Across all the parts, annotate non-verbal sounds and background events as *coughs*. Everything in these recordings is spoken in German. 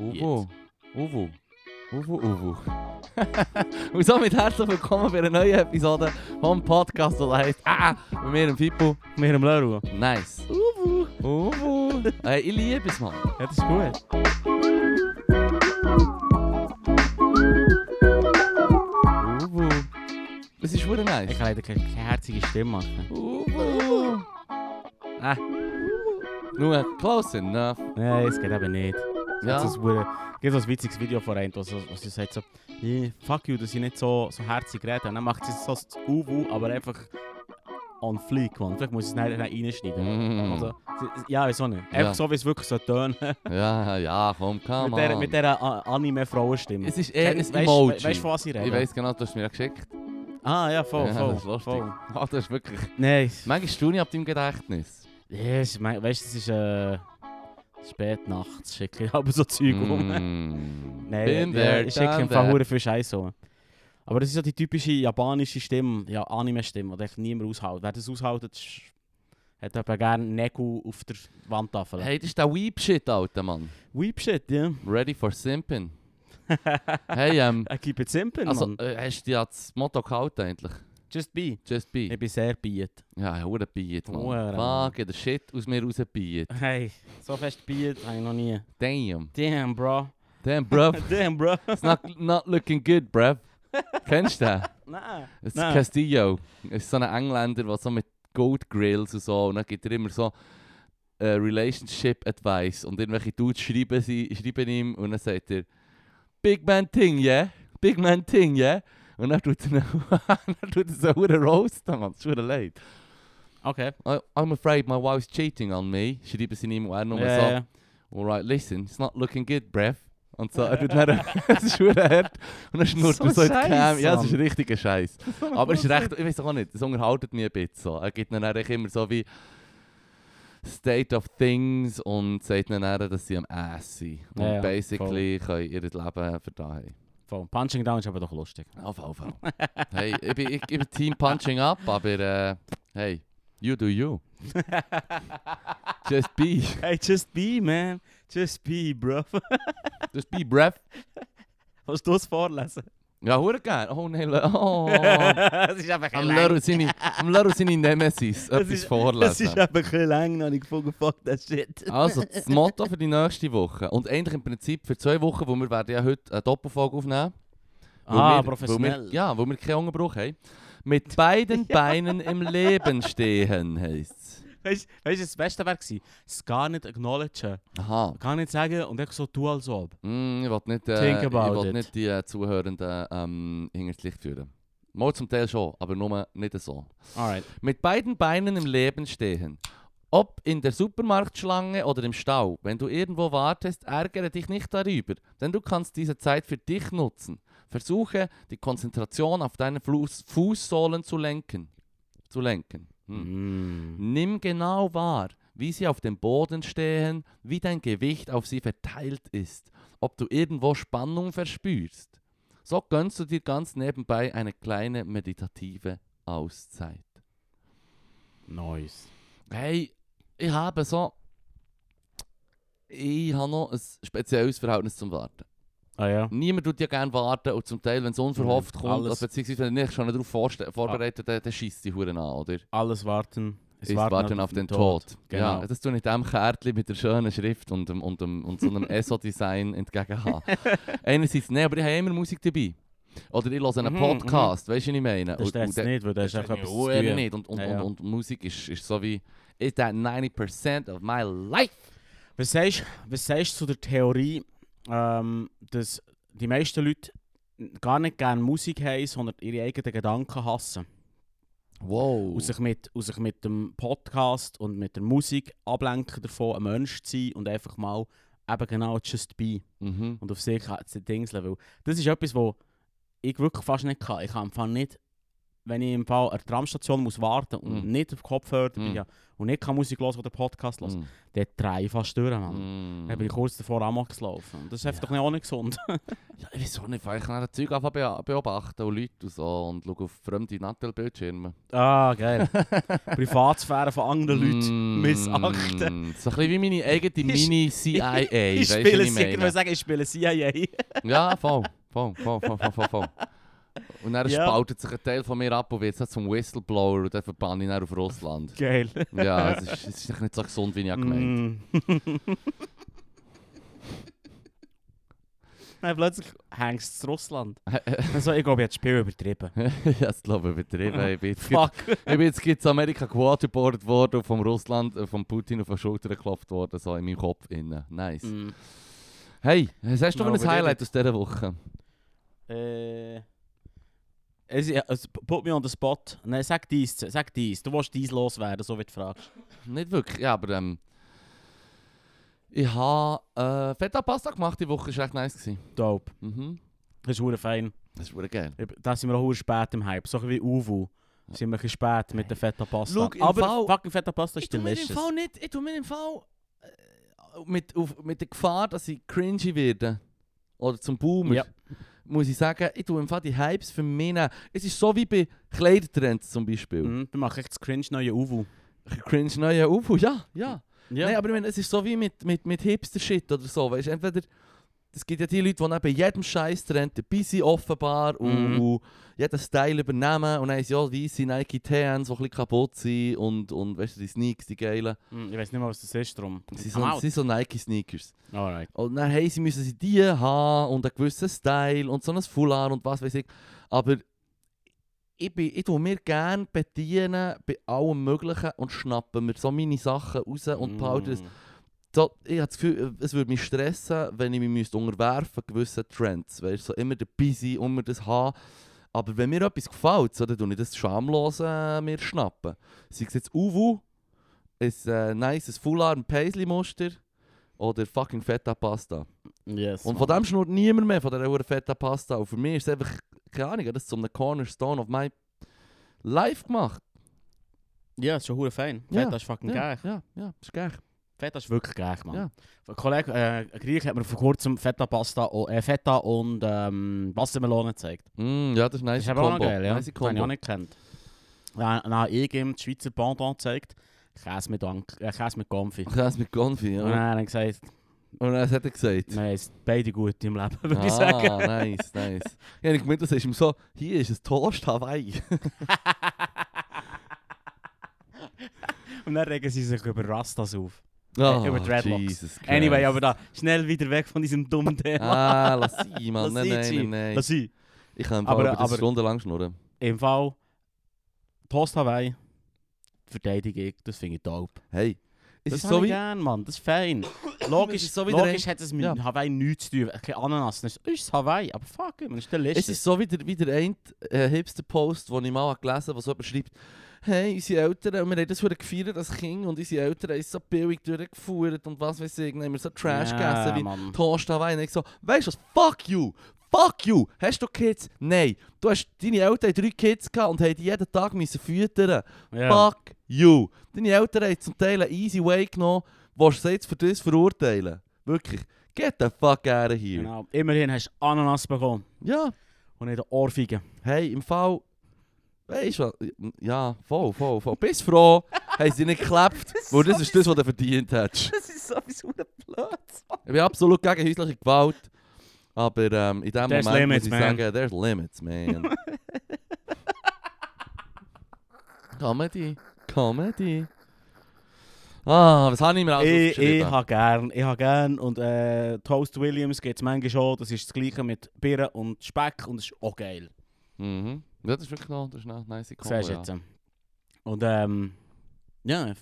Uwu. Uwu. Uwu, *laughs* Uwu. Und somit herzlich willkommen bei einer neuen Episode vom Podcast, der heißt Ah, mit mir, dem Fippo. Mit dem Leru. Nice. Uwu. Uwu. Hey, ich liebe es, Mann. Ja, das ist gut. Uwu. Das ist wirklich nice. Ich kann leider keine, keine herzige Stimme machen. Uwu. Ah. Nur close enough. Nein, es geht eben nicht. Ja. Es gibt so ein witziges Video von einem, wo sie, sagt so, yeah, fuck you, dass ich nicht so, so herzig rede. Und dann macht sie so das Uwu, aber einfach on fleek, man. Vielleicht muss ich es nachher reinschneiden. Mm. Also, ja, wieso nicht? Einfach Ja. so, wie es wirklich so tönen. *laughs* Ja, ja, komm, come mit dieser, mit dieser A- Anime-Frauenstimme. Es ist eher ein Emoji. Weißt du, was ich rede? ich weiss genau, du hast mir ja geschickt. Ah, ja, voll, ja, voll. das ist lustig. voll. *laughs* Ah, das ist wirklich... Nein. Manchmal staune ich ab deinem Gedächtnis. Yes, mein, weißt du, das ist äh, spät nachts, schicke ich aber so Zeug um. Mm. *laughs* Nein, Bin ja, there, ich schicke im Fall that. hure viel Scheiß um. Aber das ist so die typische japanische Stimme, ja, Anime-Stimme, die niemand aushält. Wer das aushält, hat aber gerne Nägel auf der Wandtafel. Hey, das ist der Weep-Shit, Alter, Mann. Weep shit, ja. Ready for Simpin. *laughs* hey, ähm... I keep it simple, Also, Mann. äh, hast du dir das Motto gehalten eigentlich? Just be. Just be. Ich bin sehr biet. Ja, hure Biet, Mann. Hure. Fuck, der Shit aus mir raus Biet. Hey, so fest biet habe ich noch nie. Damn. Damn, bro. Damn, bruv. *laughs* Damn, bro. It's not, not looking good, bruv. Kennst du den? *laughs* Nein. Das ist. Castillo. Das ist so ein Engländer, der so mit Gold Grills und so, und dann gibt er immer so äh, Relationship Advice und irgendwelche Dudes schreiben, sie, schreiben ihm und dann sagt er Big Man Thing, yeah? Big Man Thing, yeah? Und dann tut er, *laughs* dann tut er so einen Roast, das ist verdammt leid. Okay. I, I'm afraid my wife's cheating on me, schreiben sie ihm und er nur Ja, so, ja. alright, listen, it's not looking good, bruv. Und so, er tut dann, es ist verdammt hart. Und dann schnurrt So er so in die Cam. Ja, es ist Mann. richtiger Scheiß. *laughs* Aber es ist recht, ich weiß auch nicht, das unterhaltet mich ein bisschen so. Er gibt dann eigentlich immer so wie State of Things und sagt dann, dann, dass sie am Ass sind. Und Ja, basically können ihr Leben verdauen. Voll. Punching Down ist aber doch lustig. Auf jeden Fall. hey, ich bin, ich, ich bin Team Punching Up, aber äh, hey, you do you. *laughs* Just be. Hey, just be, man. Just be, bro. Just be breath. *laughs* Willst du es vorlesen? Ja, hure gern. Oh nein, oh. *laughs* das ist einfach Am Leru seine, am Leru seine Nemesis *laughs* etwas ist- vorlesen. Das ist einfach ein bisschen lang, noch nicht gefunden, fuck that shit. Also, *laughs* das Motto für die nächste Woche. Und eigentlich im Prinzip für zwei Wochen, wo wir werden ja heute eine Doppelfolge aufnehmen. Ah, wir, professionell. Weil wir, ja, wo wir keinen Unterbruch haben. Mit beiden Beinen im Leben stehen, heisst es. Weißt du, das Beste wäre gewesen? Es gar nicht acknowledgen. Aha. Gar nicht sagen und einfach so tun, als ob. Mm, ich will nicht, äh, ich will nicht die äh, Zuhörenden ähm, hinter das Licht führen. Mal zum Teil schon, aber nur nicht so. Alright. Mit beiden Beinen im Leben stehen. Ob in der Supermarktschlange oder im Stau, wenn du irgendwo wartest, ärgere dich nicht darüber, denn du kannst diese Zeit für dich nutzen. Versuche, die Konzentration auf deine Fuß Fußsohlen zu lenken. Zu lenken. Hm. Mm. Nimm genau wahr, wie sie auf dem Boden stehen, wie dein Gewicht auf sie verteilt ist, ob du irgendwo Spannung verspürst. So gönnst du dir ganz nebenbei eine kleine meditative Auszeit. Nice. Hey, ich habe so. Ich habe noch ein spezielles Verhältnis zum Warten. Ah ja. Niemand tut ja gerne warten und zum Teil, wenn es unverhofft Mhm, kommt, alles- also beziehungsweise wenn du dich schon darauf vorbereitet dann, dann schießt die Huren an, oder? Alles warten. Ist warten, auf den Tod. Genau. Ja, das tue ich dem Kärtchen mit der schönen Schrift und, dem, und, dem, und so einem *laughs* ESO-Design entgegen haben. Einerseits, nein, aber ich habe immer Musik dabei. Oder ich höre einen Mhm, Podcast, weißt du, was ich meine? Das stresst nicht, weil das ist einfach etwas zu nicht. Und, und, Ja, ja. Und, und Musik ist, ist so wie, is that 90% of my life? Was sagst, was sagst du zu der Theorie, ähm, dass die meisten Leute gar nicht gerne Musik haben, sondern ihre eigenen Gedanken hassen? Wow. Und sich, mit, und sich mit dem Podcast und mit der Musik ablenken davon, ein Mensch zu sein und einfach mal eben genau just be Mhm. und auf sich zu dingseln. Weil das ist etwas, wo ich wirklich fast nicht kann. Ich kann einfach nicht wenn ich im Fall an der Tramstation muss warten und Mm. nicht auf Kopfhörer Mm. bin und nicht kann Musik hören oder Podcast hören, Mm. dann drehe ich fast durch, Mann. Mm. Dann bin ich kurz davor Amok gelaufen. Das ist einfach doch nicht auch nicht gesund. *laughs* Ja, ich weiß auch nicht, weil ich kann das Zeug einfach beobachten und Leute und so und schaue auf fremde Nattel-Bildschirme. ah, geil. *laughs* Privatsphäre von anderen Leuten Mm, missachten. So ein bisschen wie meine eigene *laughs* Ich- Mini-CIA, Ich ich ich würde meine? sagen, ich spiele CIA. Ja, voll, voll, voll, voll, voll, voll, voll. Und dann Ja. spaltet sich ein Teil von mir ab und wird jetzt zum Whistleblower und dann verbanne ich dann auf Russland. Geil. Ja, es ist, es ist nicht so gesund, wie ich habe gemeint. *laughs* Mm. Nein, plötzlich hängst du in Russland. *laughs* Also, ich glaube, ich habe das Spiel übertrieben. *laughs* ja, das glaube ich übertrieben. Ich bin jetzt, Fuck. ich bin jetzt in Amerika gewaterboardet worden und vom Russland, äh, vom Putin auf die Schulter geklopft worden, so in meinem Kopf innen. Nice. Mm. Hey, was hast du No, für ein Highlight aus dieser Woche? Äh. Es, es, put me on the spot. Nein, sag dies, sag dies. Du willst dies loswerden, so wie du fragst. Nicht wirklich, ja, aber ähm, ich habe äh, Feta Pasta gemacht die Woche, das war echt nice. Gewesen. Dope. Mhm. Das ist verdammt fein. Das ist wirklich geil. Da sind wir auch spät im Hype. So wie Uvu. Sind wir ein bisschen spät mit der Feta Pasta. Im Aber Fall- fucking Feta Pasta ist Ich tue mir im delicious. Fall nicht, ich tue mir im Fall äh, mit, auf, mit der Gefahr, dass ich cringy werde oder zum Boomer, Ja. Muss ich sagen, ich tue im Fall die Hypes für mich nehmen. Es ist so wie bei Kleidertrends zum Beispiel. Mhm, wir machen echt das cringe neue Uvu. Cringe neue Ufu, ja, ja. Ja. Nein, aber ich meine, es ist so wie mit, mit, mit Hipster-Shit oder so. Weißt, entweder, es gibt ja die Leute, die neben jedem Scheiß-Trend dabei sind, offenbar, und, Mhm. und jeden Style übernehmen. Und dann haben sie ja weisse Nike TNs, die ein bisschen kaputt sind. Und, und weißt du, die Sneaks, die geilen. Hm, Ich weiß nicht mal, was das ist, drum. Sie sind so, sind so Nike-Sneakers. Alright. Und dann hey, sie müssen sie die haben und einen gewissen Style und so ein Foulard und was weiß ich. Aber ich, bin, ich tue mir gerne bedienen bei allem Möglichen und schnappe mir so meine Sachen raus und behalte es. Mm. So, ich habe das Gefühl, es würde mich stressen, wenn ich mich müsste unterwerfen gewissen Trends. Weißt, so immer dabei sein, immer das haben. Aber wenn mir etwas gefällt, so, dann tue ich das schamlos äh, mir schnappen. Sei es jetzt Uwu, ein äh, nices Foulard und Paisley-Muster oder fucking Feta Pasta. Yes. Und von dem schnurrt niemand mehr, von dieser Feta Pasta. Und für mich ist es einfach, keine Ahnung, das ist zum Cornerstone of my life gemacht. Ja, das ist schon fein. Ja, Feta ist fucking Ja, geil. ja, ja, ist geil. Feta ist wirklich geil, Mann. Ja. Ein Kollege, äh, ein Griech hat mir vor kurzem Feta Pasta, oh, äh, Feta und ähm, Wassermelone gezeigt. Mm, ja, das ist nice Das ist aber auch geil, ja. Nice habe ich auch nicht gekannt. Dann, dann habe ich ihm das Schweizer Pendant gezeigt. Käse mit, Ank äh, Käse mit Konfi. *laughs* Käse mit Konfi, ja. Und dann hat er gesagt, Und dann hat er gesagt. wir haben beide gut im Leben, *laughs* würde ich ah, sagen. nice, nice. Ja, ich gemeint, das ist ihm so, hier ist ein Toast Hawaii. *laughs* Und dann regen sie sich über Rastas auf. Oh, über Dreadlocks. Anyway, aber da, schnell wieder weg von diesem dummen Thema. Ah, lass sie, *laughs* Mann. Lass Nein, nein, nein. Lass sie. Ich kann Aber- aber, aber- stundenlang schnurren. Im Fall, Toast Hawaii, verteidige ich, das finde ich dope. Hey, es das ist so wie... gern, Mann, das ist fein. *coughs* Logisch, Es ist so wie der logisch hat es mit ja. Hawaii nichts zu tun. Kein Ananas, das ist, das ist Hawaii, aber fuck, man, das ist delicious. Es ist so wie der, wie der eine äh, Hipster-Post, den ich mal gelesen habe, wo so jemand schreibt, hey, unsere Eltern, wir haben das gefeiert als Kind und unsere Eltern haben es so billig durchgeführt und was weiß ich, dann haben wir so Trash gegessen wie. Toast Hawaii. Und ich so, weißt du was, fuck you, fuck you, hast du Kids? Nein, du hast, deine Eltern haben drei Kids gehabt und haben die jeden Tag müssen füttern. Ja. Fuck you. Deine Eltern haben zum Teil einen easy way genommen, du sie jetzt für das verurteilen? Wirklich, get the fuck out of here. Genau. Immerhin hast du Ananas bekommen Ja. und nicht eine Ohrfeige. Hey, im Fall. Weißt du, ja, voll, voll, voll. Bist froh, haben sie nicht geklappt, *laughs* weil das ist das, was du verdient hättest. *laughs* Das ist sowieso blöd. Ich bin absolut gegen häusliche Gewalt, aber ähm, in dem There's Moment limits, muss ich man. sagen, there's limits, man. *laughs* Comedy, Comedy. Ah, was habe ich mir alles Ich, ich habe gern, ich habe gern und äh, Toast Williams gibt es manchmal schon, das ist das gleiche mit Birnen und Speck und das ist auch geil. Mhm. Ja, das ist wirklich noch, das ist eine nice Kombo, Siehst du ja. jetzt. Und ähm, ja,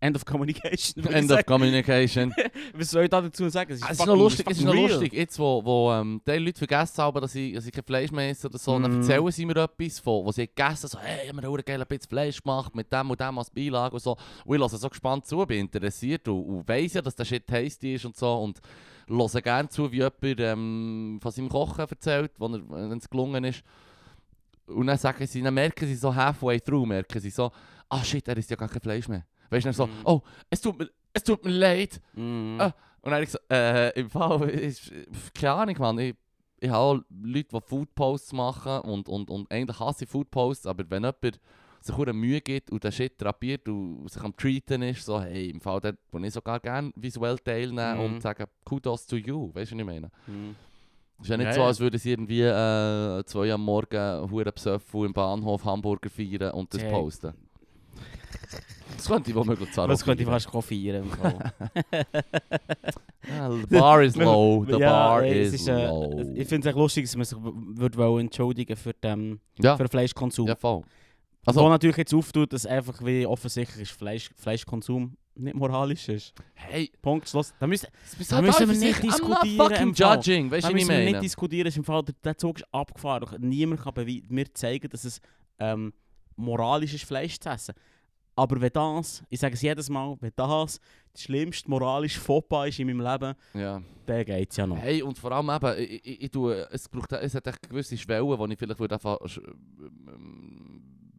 End of Communication. würde ich End of sagen. Communication. *laughs* Was soll ich da dazu sagen? Es Ah, Es ist fucking- noch lustig, es ist fucking noch real. lustig. Jetzt, wo, wo ähm, die Leute vergessen haben, dass ich, dass ich kein Fleisch mehr esse oder so, dann Mm. erzählen sie mir etwas von, wo sie gegessen haben, so, hey, haben wir einen geilen Bits Fleisch gemacht, mit dem und dem als Beilage und so. Und ich höre so gespannt zu, bin interessiert und, und weiss ja, dass der Shit tasty ist und so und höre gerne zu, wie jemand ähm, von seinem Kochen erzählt, wenn er- wenn es gelungen ist. Und dann sagen sie, dann merken sie so halfway through, merken sie so, ah shit, er ist ja gar kein Fleisch mehr. Weißt du, so, Mhm. oh, es tut mir, es tut mir leid. Mhm. Ah. Und dann habe ich gesagt, äh, im Fall, ist, keine Ahnung, Mann, ich, ich habe auch Leute, die Foodposts machen und, und, und eigentlich hasse ich Foodposts, aber wenn jemand sich auch Mühe gibt und den Shit drapiert und sich am Treaten ist, so, hey, im Fall dort, wo ich sogar gerne visuell teilnehmen Mhm. und sagen, Kudos to you, weißt du, was ich meine? Mhm. Es ist ja nicht Ja, so, ja. als würden sie irgendwie äh, zwei am Morgen hure besoffen im Bahnhof Hamburger feiern und das Hey. posten. Das könnte ich womöglich zwar Das könnte ich feiern. fast. *laughs* Ja, the bar is *laughs* low, the Ja, bar is, ist, äh, low. Ich finde es echt lustig, dass man sich w- würde wollen entschuldigen für den, ja, für den Fleischkonsum. ja, voll. Also, Wo natürlich jetzt auftut, dass einfach wie offensichtlich ist Fleisch, Fleischkonsum nicht moralisch ist. hey, Punkt, Schluss. Da müssen, Da müssen wir nicht diskutieren, I'm not fucking judging, weißt du, was ich meine? nicht diskutieren. Ist Im Fall, der, der Zug ist abgefahren. Niemand kann mir zeigen, dass es ähm, moralisch ist, Fleisch zu essen. Aber wenn das, ich sage es jedes Mal, wenn das das schlimmste moralische Fauxpas ist in meinem Leben, ja. dann geht es ja noch. Hey, und vor allem eben, ich, ich, ich tue, es, braucht, es hat echt gewisse Schwellen, die ich vielleicht würde einfach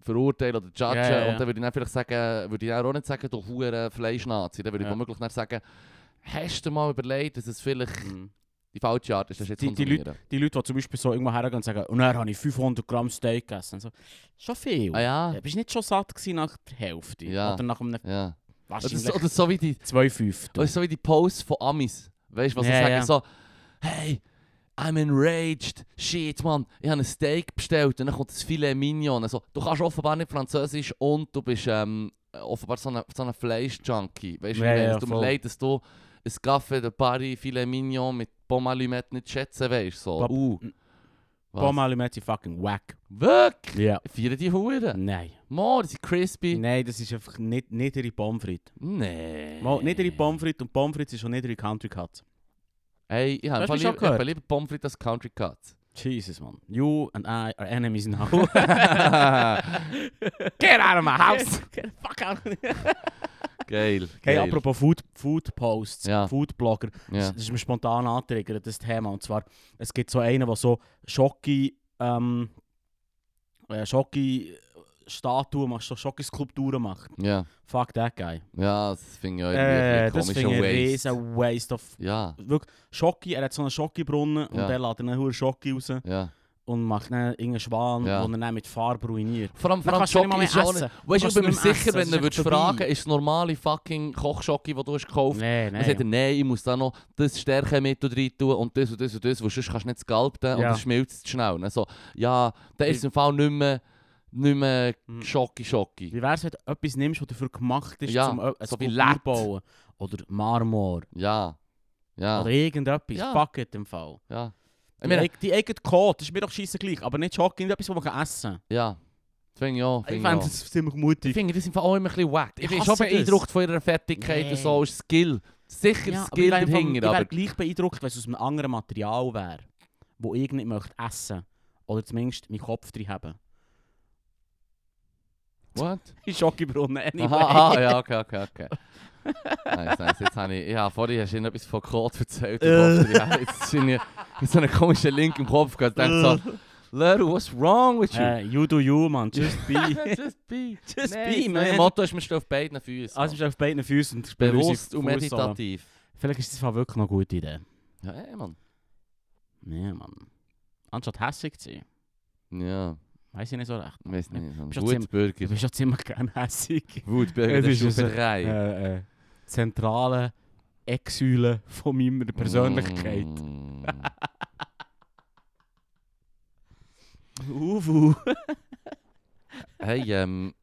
verurteilen oder judgen. Ja, ja, ja. Und dann würde ich dann vielleicht sagen, würde ich auch nicht sagen, du hure Fleischnazi. Dann würde ich womöglich dann sagen, hast du mal überlegt, dass es vielleicht Mhm. die falsche Art ist, das jetzt Die- die konsumieren? Die Leute, die zum Beispiel so irgendwo hergehen und sagen, und dann habe ich 500 Gramm Steak gegessen. So, schon viel. Ah ja, Ja, bist nicht schon satt gewesen nach der Hälfte? Ja. Oder nach einem ja. Oder wahrscheinlich so, oder so wie die, zwei Fünftel? oder so wie die Posts von Amis. Weißt du, was sagen? ja. So, hey, I'm enraged. Shit, man, ich habe ein Steak bestellt und dann kommt das Filet Mignon. Also, du kannst offenbar nicht Französisch und du bist ähm, offenbar so ein so Fleisch-Junkie. Weißt du, Ja, ja, es tut mir leid, dass du ein Café de Paris Filet Mignon mit Pomme Allumette nicht schätzen weißt. So, Bob- uh. Mit fucking wack. Wirklich? Ja. Feiern die Huren? Nein. Mo, die sind crispy. Nein, das ist einfach nicht niedere Pommes frites. Nee. Mal niedere Pommes frites und Pommes frites ist schon niedere Country Cuts. Hey, ich habe lieber, habe lieber Pommes frites als Country Cuts. Jesus, man. You and I are enemies now. *laughs* *laughs* Get out of my house! *laughs* Get the fuck out. Geil. Hey, geil. apropos Food, Food Posts, Ja. Food Blogger. Ja. Das ist mir spontan angetriggert, das Thema. Und zwar, es gibt so einen, der so Schocki, ähm, äh, Schocki Statuen macht, so Schocki-Skulpturen macht. Ja, Fuck that guy. ja, das finde ich auch Äh, irgendwie das ein finde ich komischer ein Waste. riesen Waste of... Ja, Wirklich, Schocki, er hat so einen Schocki-Brunnen und Ja. der lädt einen hohen Schocki raus ja. und macht dann irgendeinen Schwan, Ja. den er dann mit Farbe ruiniert. Vor allem, vor Dann allem mehr ist auch nicht... Weißt du, ich bin mir sicher, wenn du würdest fragen, ist das normale fucking Kochschocki, das du hast gekauft Nein, Dann nein. sagt er, nein, ich muss da noch das Stärkemittel rein tun und das und das und das, weil sonst kannst du nicht skalpten und das schmilzt zu schnell. Dann so, ja, dann ist im Fall nicht mehr, nicht mehr Hm. Schocki-Schocki. Wie wär's, wenn du etwas nimmst, das dafür gemacht ist, Ja, um ein so Skulptur bauen? Oder Marmor. Ja, ja, Oder irgendetwas. Ja. Fuck it im Fall. ja. Ich Die, meine, die eigene Code, das ist mir doch scheisse gleich. Aber nicht Schocki, irgendetwas, was man essen kann. ja, das finde ich auch. Ich Finde ich fände das ziemlich Ich mutig. finde das Fall auch immer ein bisschen wack. Ich Ich bin schon das. beeindruckt von ihrer Fertigkeit und so, Nee. ist Skill. Sicher Ja, aber Skill ich Fall- dahinter, Ich wäre aber... gleich beeindruckt, wenn es aus einem anderen Material wäre, wo ich nicht möchte essen Oder zumindest meinen Kopf drin haben. What? *laughs* In Schocki-Brunnen, anyway. Aha, aha, ja, okay, okay, okay. nice, nice. Jetzt habe ich... Ja, vorhin hast du ihnen etwas von Code erzählt. Äh. und ja, jetzt ist irgendwie so einen komischen Link im Kopf gehabt. Ich so, *laughs* Leru, what's wrong with you? Äh, you do you, man. *laughs* Just be. Just be. Just Nein, be, Mein man. Motto ist, wir stehen auf beiden Füßen. Also, du bist auf beiden Füßen und Bewusst und meditativ. Vielleicht ist das wirklich noch eine gute Idee. Ja, ey, Mann. Ja, Mann. Anstatt hässig zu sein. Ja, Weiß ich nicht so recht. weiß nicht. So du Wutbürger. Du bist ja ziemlich gerne hässig. Wutbürger, das ist 3. Äh, äh, zentrale Ecksäule von meiner Persönlichkeit. Mm. *laughs* Uwu. hey, ähm,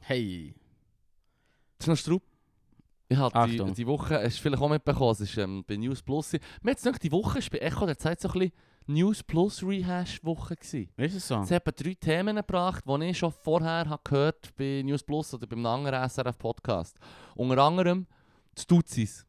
Hey. das ist noch Straub. Ich habe die, die Woche, hast du vielleicht auch mitbekommen, es ist ähm, bei News Plus. Mir hat die Woche ist bei Echo der Zeit so ein bisschen News Plus Rehash-Woche. Ist es so? Es hat drei Themen gebracht, die ich schon vorher habe gehört bei News Plus oder beim anderen SRF-Podcast. Unter anderem die Stuzis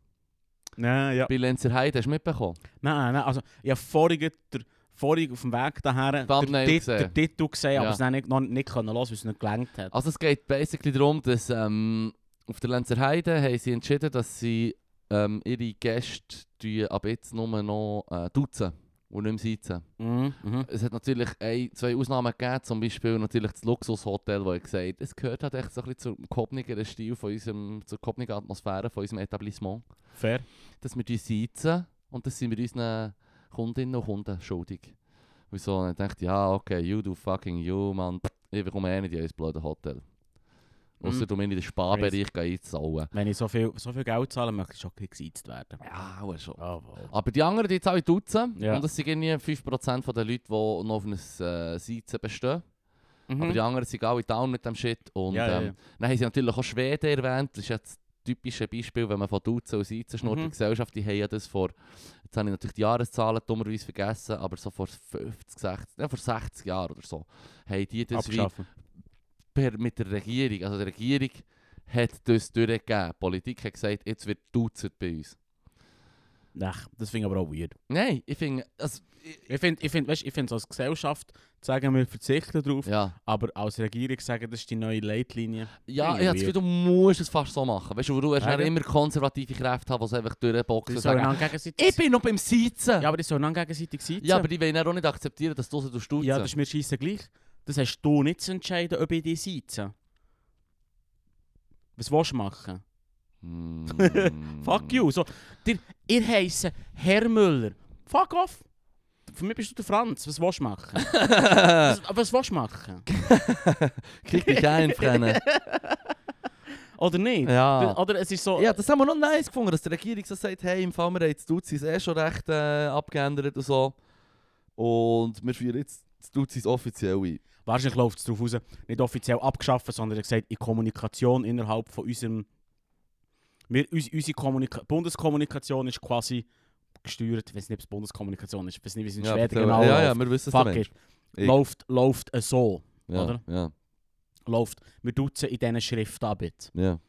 Nein, ja. bei Lenzer Heide. Hast du mitbekommen? Nein, nein, also ich habe vorhin, der, vorhin auf dem Weg daher den, gesehen. den Titel gesehen, aber Ja. es dann nicht, noch nicht können hören, weil es nicht gelangt hat. Also es geht basically darum, dass ähm, auf der Lenzer Heide haben sie entschieden, dass sie ähm, ihre Gäste die ab jetzt nur noch äh, duzen und nicht im Sitzen. Mhm. Mhm. Es hat natürlich ein, zwei Ausnahmen gegeben, zum Beispiel natürlich das Luxushotel, wo ich gesagt es gehört halt echt so ein bisschen zum Kopniger Stil von unserem, zur Kopniger Atmosphäre von unserem Etablissement, Fair. dass wir die sitzen und das sind wir unseren Kundinnen und Kunden schuldig. Und so, und ich dachte, ja, okay, you do fucking you, man, ich bekomme eh nicht in ein blödes Hotel. Ausser Mhm. du mir in den Sparbereich einzahlen. Wenn ich so viel, so viel Geld zahle, möchte ich schon geseizt werden. Ja, auch schon. Jawohl. Aber die anderen, die zahlen Dutzend. Ja. Und das sind irgendwie 5% der Leute, die noch auf ein äh, Sitzen bestehen. Mhm. Aber die anderen sind alle down mit dem Shit. Und Ja, ja, ähm, dann haben sie natürlich auch Schweden erwähnt. Das ist jetzt das typische Beispiel, wenn man von Dutzend und Sitzen schnurrt. Mhm. Die Gesellschaft, die haben ja das vor, jetzt habe ich natürlich die Jahreszahlen dummerweise vergessen, aber so vor 50, 60, ja, vor 60 Jahren oder so, haben die das wie Abschaffen. Per, mit der Regierung, also die Regierung hat das durchgegeben. Die Politik hat gesagt, jetzt wird Dutzend bei uns. Ach, das finde ich aber auch weird. Nein, ich finde, also, ich, Ich finde, ich find, weißt, ich find, als Gesellschaft sagen wir verzichten darauf, ja. aber als Regierung sagen, das ist die neue Leitlinie. Ja, ich habe du musst es fast so machen. Weißt du, du hast Ja, immer konservative Kräfte haben, die es einfach durchboxen Die sagen, ich bin noch beim Sitzen. ja, aber die sollen dann gegenseitig sitzen. Ja, aber die wollen auch nicht akzeptieren, dass du so stutzen. Ja, das ist mir scheisse gleich. Das hast du nicht zu entscheiden, ob ich dich sitze. Was willst du machen? Mm. *laughs* Fuck you. So, dir, ihr heisst Herr Müller. Fuck off. Für mich bist du der Franz. Was willst du machen? *laughs* was, was willst du machen? *laughs* Krieg dich ein, Freunde. Oder nicht? Ja. Oder es ist so... Ja, das haben wir noch nice gefunden, dass die Regierung so sagt, hey, im Fall wir haben Duzis eh schon recht äh, abgeändert und so. Und wir führen jetzt Duzis offiziell ein. Wahrscheinlich läuft es darauf raus, nicht offiziell abgeschaffen, sondern er gesagt, in Kommunikation innerhalb von unserem... Wir, uns, unsere Kommunika Bundeskommunikation ist quasi gesteuert, ich weiß nicht, es Bundeskommunikation ist, weiß nicht, wie es in ja, Schweden genau ja, ja, wir wissen es Fuck it. Läuft, läuft es so, ja, oder? Ja, läuft. Wir duzen in diesen Schriftabit. ja.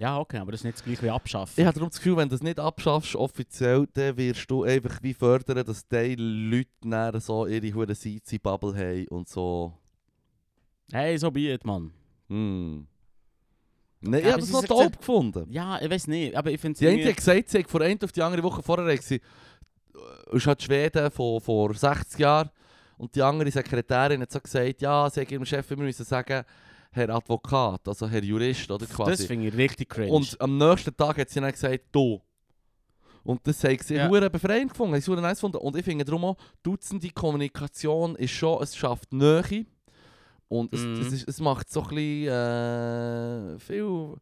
Ja, okay, aber das ist nicht das gleiche wie abschaffen. Ich habe darum das Gefühl, wenn du das nicht abschaffst, offiziell, dann wirst du einfach wie fördern, dass die Leute so ihre hure Seizi-Bubble haben und so. Hey, so be it, Mann. Hm. Ich Ja, habe aber das noch dope gefunden. Ja, ich weiß nicht, aber ich finde Die eine hat gesagt, sie hat von einer auf die andere Woche vorher gesagt, es ist halt Schweden von vor 60 Jahren. Und die andere Sekretärin hat so gesagt, ja, sie hat ihrem Chef immer müssen sagen, Herr Advokat, also Herr Jurist, oder Das quasi. finde ich richtig cringe. Und am nächsten Tag hat sie dann gesagt, du. Und das haben sie Ja. befreiend gefunden, haben sie nice gefunden. Und ich finde darum auch, Dutzende Kommunikation ist schon, es schafft Nähe. Und es, Mhm. es, ist, es macht so ein bisschen, äh, viel,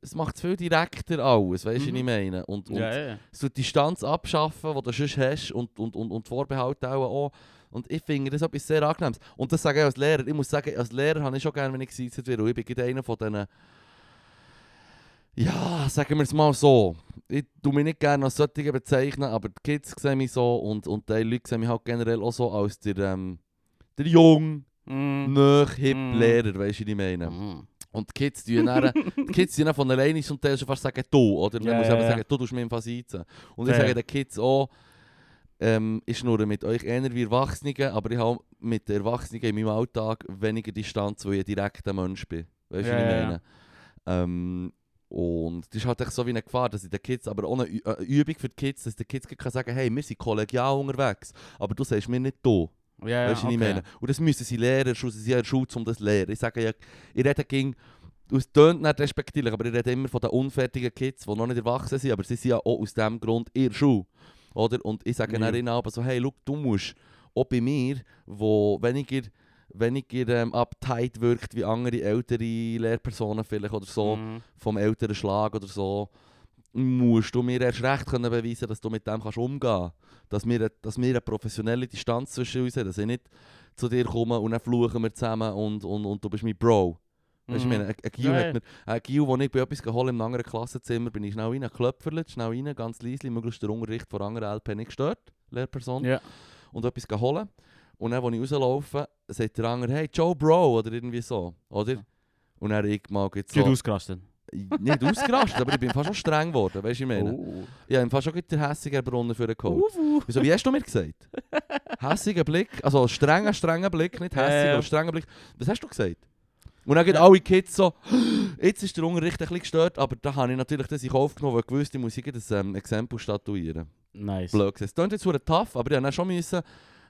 es macht viel direkter alles, weißt du, Mhm. was ich meine? Und, und ja, ja, so die Distanz abschaffen, die du sonst hast und, und, und, und Vorbehalte auch. Und ich finde das etwas sehr angenehmes. Und das sage ich als Lehrer. Ich muss sagen, als Lehrer habe ich schon gerne, wenn ich gesetzt werde. Ich bin einer von diesen... Ja, sagen wir es mal so. Ich tue mich nicht gerne als solche bezeichnen, aber die Kids sehen mich so und, und die Leute sehen mich halt generell auch so als der, ähm, der jung, Mm. nöch, hip Mm. Lehrer, weißt du, was ich meine? Mm. Und die Kids tun dann, die Kids dann von alleine Teil schon fast sagen, du, oder? Man Ja, muss ja, eben ja. sagen, du tust mir im Fall sitzen. Und ich sage den Kids auch, ähm, ich schnurre mit euch eher wie Erwachsenen, aber ich habe mit den Erwachsenen in meinem Alltag weniger Distanz, weil ich ein direkter Mensch bin. Weißt du, Ja, was ich meine? Ähm, und das ist halt echt so wie eine Gefahr, dass ich den Kids, aber eine Übung für die Kids, dass die Kids kann sagen, hey, wir sind kollegial unterwegs, aber du sagst mir nicht du. Ja, ja, Weißt du, was ich okay. meine? Und das müssen sie lernen, sie sind ja Schule, um das zu lernen. Ich sage ja, ich rede gegen, es tönt nicht respektierlich, aber ich rede immer von den unfertigen Kids, die noch nicht erwachsen sind, aber sie sind ja auch aus diesem Grund in der Schule. Oder? Und ich sage Ja. ihnen aber so, hey, look, du musst auch bei mir, wo weniger, weniger ähm, uptight wirkt wie andere ältere Lehrpersonen vielleicht oder so, Mm. vom älteren Schlag oder so, musst du mir erst recht können beweisen, dass du mit dem kannst umgehen kannst. Dass wir, dass wir eine professionelle Distanz zwischen uns haben, dass ich nicht zu dir komme und dann fluchen wir zusammen und, und, und du bist mein Bro. Weißt du, ich Mhm. meine, ein ein Gil Ja, hat ja. mir, ein Gil, wo ich bei etwas geholt im anderen Klassenzimmer, bin ich schnell rein, klöpferlet, schnell rein, ganz leise, möglichst der Unterricht von anderen LP nicht gestört, Lehrperson, Ja. und etwas geholt. Und dann, als ich rauslaufe, sagt der andere, hey, Joe Bro, oder irgendwie so, oder? Und dann ich mal so, ausgerastet. Nicht ausgerastet, aber ich bin fast schon streng geworden, weißt du, ich meine. Oh. Ich habe fast schon den hässigen Brunnen für den Coach. Ufu. Wieso, wie hast du mir gesagt? hässiger Blick, also strenger, strenger Blick, nicht hässig, Ja, ja. aber strenger Blick. Was hast du gesagt? Und dann gehen alle Kids so, jetzt ist der Unterricht ein bisschen gestört, aber da habe ich natürlich das in Kauf genommen, weil ich gewusst, ich muss das ähm, Exempel statuieren. Nice. blöd gesagt. Es klingt jetzt tough, aber ich musste schon müssen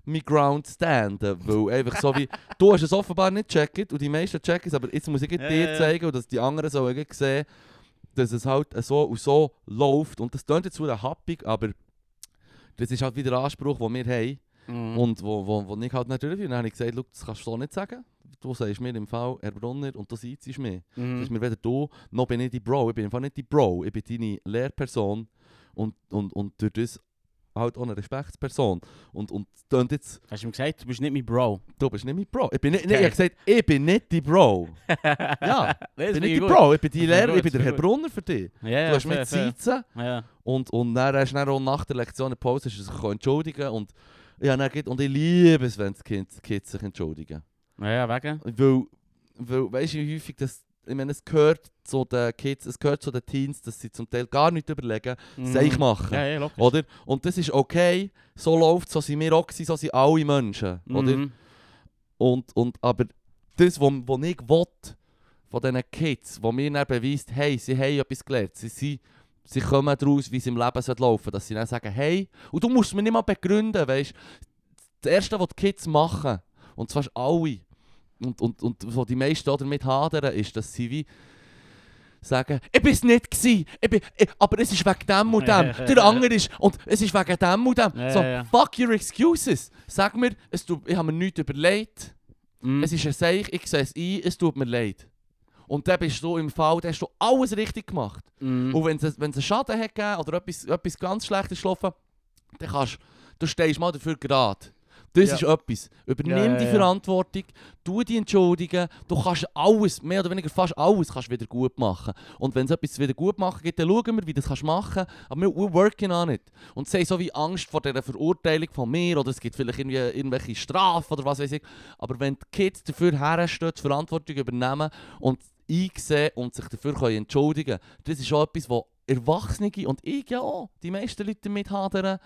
mein Ground standen, weil einfach so wie, du hast es offenbar nicht gecheckt und die meisten checken es, aber jetzt muss ich Ja, dir ja, zeigen und dass die anderen sollen gleich sehen, dass es halt so und so läuft und das klingt jetzt verdammt happig, aber das ist halt wieder der Anspruch, den wir haben Mhm. und wo, wo, wo ich halt nicht durchführe. Dann habe ich gesagt, «Schau, das kannst du so nicht sagen. Du sagst mir im Fall, Herr Brunner, und du siehst mich. Das Mhm. ist mir weder du, noch bin ich die Bro. Ich bin einfach nicht die Bro. Ich bin deine Lehrperson und, und, und durch das halt auch eine Respektsperson. Und, und klingt jetzt, Hast du ihm gesagt, du bist nicht mein Bro? du bist nicht mein Bro. Ich bin nicht, Okay. nee, ich gesagt, ich bin nicht die Bro. *laughs* Ja, nee, ich bin nicht die gut. Bro. Ich bin Das Lehrer, ich bin der Herr. Brunner für dich. Ja, ja, du hast mich sitzen Ja. und, und dann hast du dann nach der Lektion eine Pause hast du sich entschuldigen und ja, dann geht, und ich liebe es, wenn die Kids, Kids sich entschuldigen. ja, ja, wegen? Weil, weil weißt du, wie häufig das. Ich meine, es gehört zu den Kids, es gehört zu den Teens, dass sie zum Teil gar nicht überlegen, Seich machen. Mhm. Ja, ja, oder? Und das ist okay, so läuft so sind wir auch gewesen, so sind alle Menschen, oder? Mhm. Und, und, aber das, was wo ich will, von diesen Kids, wo mir dann beweist, hey, sie haben etwas gelernt, sie, sie, sie kommen daraus, wie es im Leben sollte laufen dass sie dann sagen, hey, und du musst mir nicht mal begründen, weißt Das Erste, was die Kids machen, und zwar alle, und, und, und wo die meisten damit hadern, ist, dass sie wie sagen, ich bin es nicht gewesen, ich bin, ich, aber es ist wegen dem und dem, *laughs* der andere ist, und es ist wegen dem und dem. So, fuck your excuses. Sag mir, es tut, ich habe mir nichts überlegt, Mhm. es ist ein Seich, ich sehe es ein, es tut mir leid. Und dann bist du im Fall, dann hast du alles richtig gemacht. Mhm. Und wenn es wenn es einen Schaden hat gegeben oder etwas, etwas ganz Schlechtes gelaufen, dann kannst du stehst mal dafür gerade. Das Ja. ist etwas. Übernimm Ja, ja, die. Verantwortung, tu die entschuldigen. Du kannst alles, mehr oder weniger fast alles, kannst wieder gut machen. Und wenn es etwas wieder gut machen gibt, dann schauen wir, wie du das kannst machen Aber wir we're working on it. Und haben so wie Angst vor dieser Verurteilung von mir oder es gibt vielleicht irgendwie irgendwelche Strafen oder was weiß ich. Aber wenn die Kids dafür herstehen, die Verantwortung übernehmen und einsehen und sich dafür können entschuldigen das ist auch etwas, wo Erwachsene und ich ja auch, die meisten Leute damit hadern,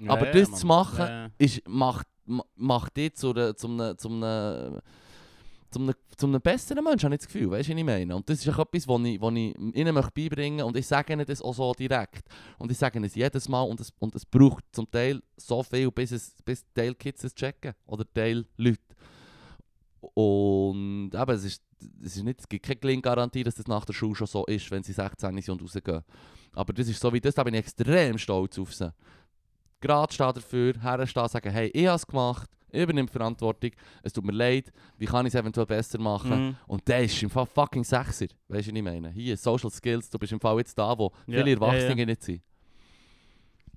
Ja, aber ja, das Mann. zu machen, Ja, ja. ist, macht, ma- macht dich zu einem, zu einem, zu einem, zu einem besseren Menschen, habe ich das Gefühl, weißt du, was ich meine? Und das ist auch etwas, was ich, was ich ihnen möchte beibringen möchte und ich sage ihnen das auch so direkt. Und ich sage ihnen es jedes Mal und es, und es braucht zum Teil so viel, bis, es, bis Teil Kids es checken oder Teil Leute. Und eben, es, ist, es, ist nicht, es gibt keine Gelinggarantie, dass das nach der Schule schon so ist, wenn sie 16 sind und rausgehen. Aber das ist so wie das, da bin ich extrem stolz auf sie. Gerade stehen dafür, herstehen, sagen, hey, ich habe es gemacht, ich übernehme Verantwortung, es tut mir leid, wie kann ich es eventuell besser machen? Mhm. Und der ist im Fall fucking Sechser, weißt du, was ich meine? Hier, Social Skills, du bist im Fall jetzt da, wo Ja, viele Erwachsene ja, ja. nicht sind.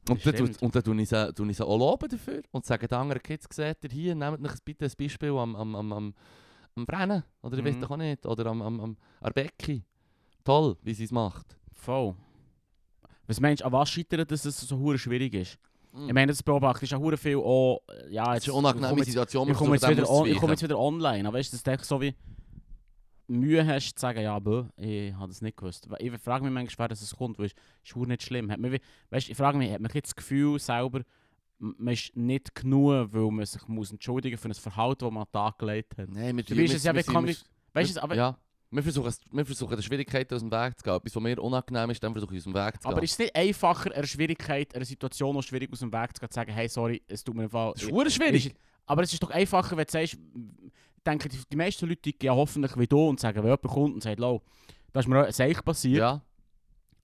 Und dann, und tue ich sie, tue ich sie auch loben dafür und sage den anderen Kids, seht ihr hier, nehmt euch bitte ein Beispiel am, am, am, am, am Brennen, oder ich weiß Mhm. doch auch nicht, oder am, am, am an der Becky. Toll, wie sie es macht. Voll. Was meinst du, an was scheitert, dass es so schwierig ist? Mhm. Ich meine, das beobachtet ist ja hure viel auch, äh, ja, jetzt, ist eine unangenehme ich komme jetzt, Situation, ich komme jetzt, wieder, dem on, ich komme auszuweichen. jetzt wieder online, aber weißt du, du echt so wie Mühe hast zu sagen, ja, bö, ich habe das nicht gewusst. Ich frage mich manchmal, wer das kommt, weil es ist nicht schlimm. Hat man weißt, ich frage mich, hat man das Gefühl selber, man ist nicht genug, weil man sich muss entschuldigen für ein Verhalten, das man an den Tag gelegt hat. Nein, ist wie Kommuni- Weißt du, aber, ja, wir versuchen, wir versuchen der Schwierigkeit aus dem Weg zu gehen. Etwas, was mir unangenehm ist, dann versuche ich aus dem Weg zu gehen. aber ist es nicht einfacher, einer Schwierigkeit, einer Situation, die schwierig aus dem Weg zu gehen, zu sagen, hey, sorry, es tut mir im Fall... das ist verdammt schwierig. Ist- Aber es ist doch einfacher, wenn du sagst, ich denke, die, die meisten Leute gehen hoffentlich wie du und sagen, wenn jemand kommt und sagt, «Lau, da ist mir ein Seich passiert», Ja,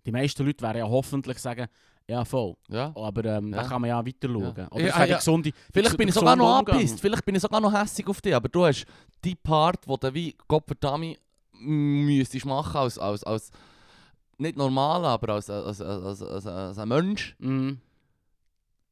die meisten Leute werden ja hoffentlich sagen, «Ja, voll, ja. aber ähm, Ja. da kann man ja weiter schauen.» Ja. Oder Ja, ja. gesunde... Vielleicht bin ich sogar noch angepisst, vielleicht bin ich sogar noch hässig auf dich, aber du hast die Part, wo du wie Gottverdammt müsstest machen als, als, als nicht normal, aber als, als, als, als, als ein Mensch, Mhm.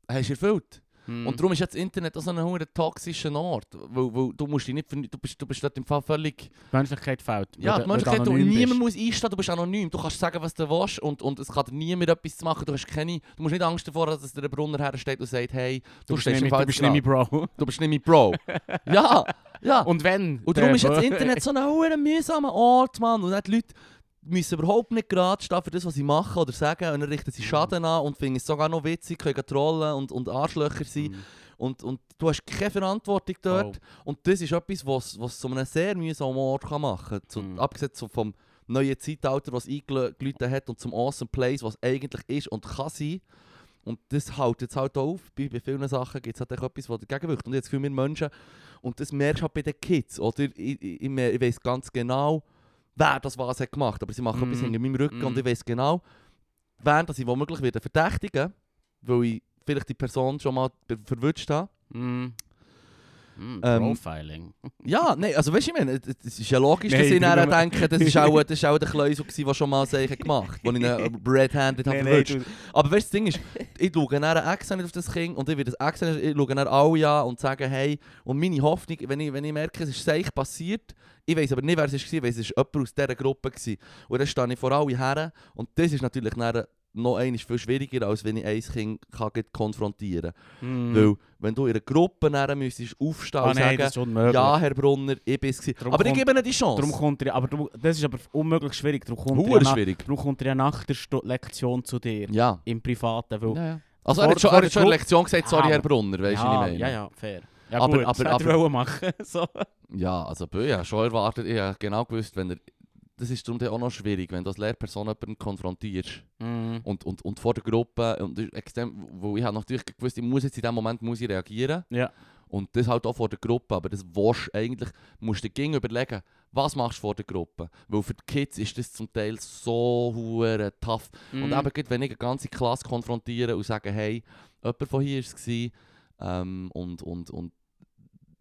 hast du erfüllt. Mhm. Und darum ist jetzt das Internet auch so ein toxischer Ort, weil, weil du musst dich nicht, du bist, du bist dort im Fall völlig... die Menschlichkeit fehlt. Ja, die weil du niemand muss einstehen, du bist anonym. Du kannst sagen, was du willst und, und es kann dir niemand etwas zu machen. Du, hast keine, du musst nicht Angst davor haben, dass dir ein Brunner hersteht und sagt, hey, du, Du bist nicht im mein- Fall *laughs* du bist nicht mein. Bro. Du bist nicht mein Bro. ja, ja. Und wenn? Und darum der- ist jetzt das Internet so ein mühsamer Ort, Mann. Und die Leute müssen überhaupt nicht gerade stehen für das, was sie machen oder sagen. Und dann richten sie Mhm. Schaden an und finden es sogar noch witzig, können trollen und, und Arschlöcher sein. Mhm. Und, und du hast keine Verantwortung dort. Und das ist etwas, was was zu einem sehr mühsamen Ort kann machen kann. Mhm. Abgesehen so vom neuen Zeitalter, was eingeläutet hat und zum Awesome Place, was eigentlich ist und kann sein. Und das hält jetzt halt auf. Bei, bei vielen Sachen gibt es halt etwas, was dagegen wirkt. Und jetzt für wir Menschen, und das merkst du halt bei den Kids, oder? Ich, ich, ich, ich weiss ganz genau, wer das was hat gemacht. Aber sie machen Mhm. etwas hinter meinem Rücken und Mhm. ich weiss genau, wen das ich womöglich wieder verdächtigen weil ich vielleicht die Person schon mal verwünscht habe. Mm. Mm, Ähm, Profiling. *laughs* Ja, nein, also weißt du, ich meine, es es ist ja logisch, dass ich nur- denke, das ist auch, das ist auch der Kleusel, der schon mal Sachen gemacht hat, wo ich ihn red-handed habe verwünscht. Aber weißt du, das Ding ist, ich schaue dann extra nicht auf das Kind und ich will das extra nicht, ich schaue dann alle an und sage, hey, und meine Hoffnung, wenn ich, wenn ich merke, es ist seich passiert, ich weiß aber nicht, wer es war, weiss, es war jemand aus dieser Gruppe. Gewesen. Und dann stehe ich vor alle her und das ist natürlich dann noch einmal viel schwieriger, als wenn ich ein Kind kann konfrontieren kann. Mm. Weil, wenn du in einer Gruppe dann müsstest aufstehen ah, und nein, sagen, ja, Herr Brunner, ich bin es. Aber ich kommt- gebe ihnen die Chance. Darum kommt er, aber darum, das ist aber unmöglich schwierig. Darum kommt, er schwierig. darum kommt er ja nach der Sto Lektion zu dir. Ja. Im Privaten. Weil, ja, ja. Also Vor- er hat schon, er hat schon Gruppe- Lektion gesagt, sorry Herr aber- Brunner, weißt du, ja, ich meine? ja, ja, fair. Ja, Aber- gut, aber- das aber- ich wollen machen. *laughs* so. Ja, also ich habe schon erwartet, ich habe genau gewusst, wenn er... Das ist darum auch noch schwierig, wenn du als Lehrperson jemanden konfrontierst. Mm. Und, und, und vor der Gruppe, und extrem, wo ich habe natürlich gewusst, ich muss jetzt in dem Moment muss ich reagieren. Ja. Und das halt auch vor der Gruppe, aber das willst eigentlich, musst du dir überlegen, was machst du vor der Gruppe? Weil für die Kids ist das zum Teil so hure tough. Und Mm. eben, wenn ich eine ganze Klasse konfrontiere und sage, hey, jemand von hier war es ähm, und, und, und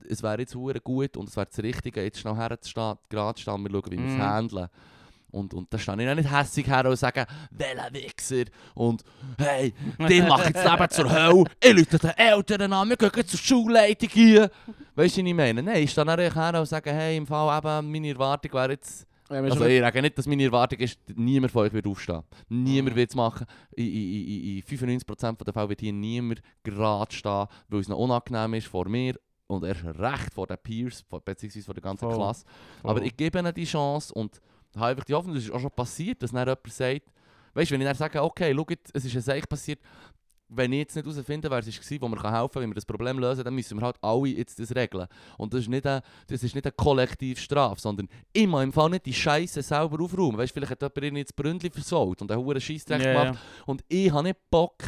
es wäre jetzt hure gut und es wäre das Richtige, jetzt schnell herzustehen, gerade stehen, wir schauen, wie wir es Mhm. handeln. Und, und da stehe ich auch nicht hässig her und sage, welcher Wichser und hey, die machen das Leben zur Hölle, ich rufe den Eltern an, wir gehen zur Schulleitung hier. Weißt du, was ich meine? Nein, ich stehe dann her und sage, hey, im Fall eben, meine Erwartung wäre jetzt... Ja, Also ich sage nicht, dass meine Erwartung ist, niemand von euch wird aufstehen. Niemand Mhm. wird es machen. In, in, in, in 95% der Fälle wird hier niemand gerade stehen, weil es noch unangenehm ist vor mir und erst recht vor den Peers, beziehungsweise vor der ganzen Voll. Klasse. Aber ich gebe ihnen die Chance und habe einfach die Hoffnung, das ist auch schon passiert, dass dann jemand sagt, weißt du, wenn ich dann sage, okay, schau jetzt, es ist Seich passiert, wenn ich jetzt nicht herausfinde, wer es war, wo mir helfen kann, wenn wir das Problem lösen, dann müssen wir halt alle jetzt das regeln. Und das ist nicht eine, das ist nicht eine Kollektivstrafe, sondern immer im Fall nicht die Scheiße selber aufräumen. Weißt du, vielleicht hat jemand ihnen jetzt Bründli versaut und einen hohen Scheissdreck Ja, gemacht und ich habe nicht Bock,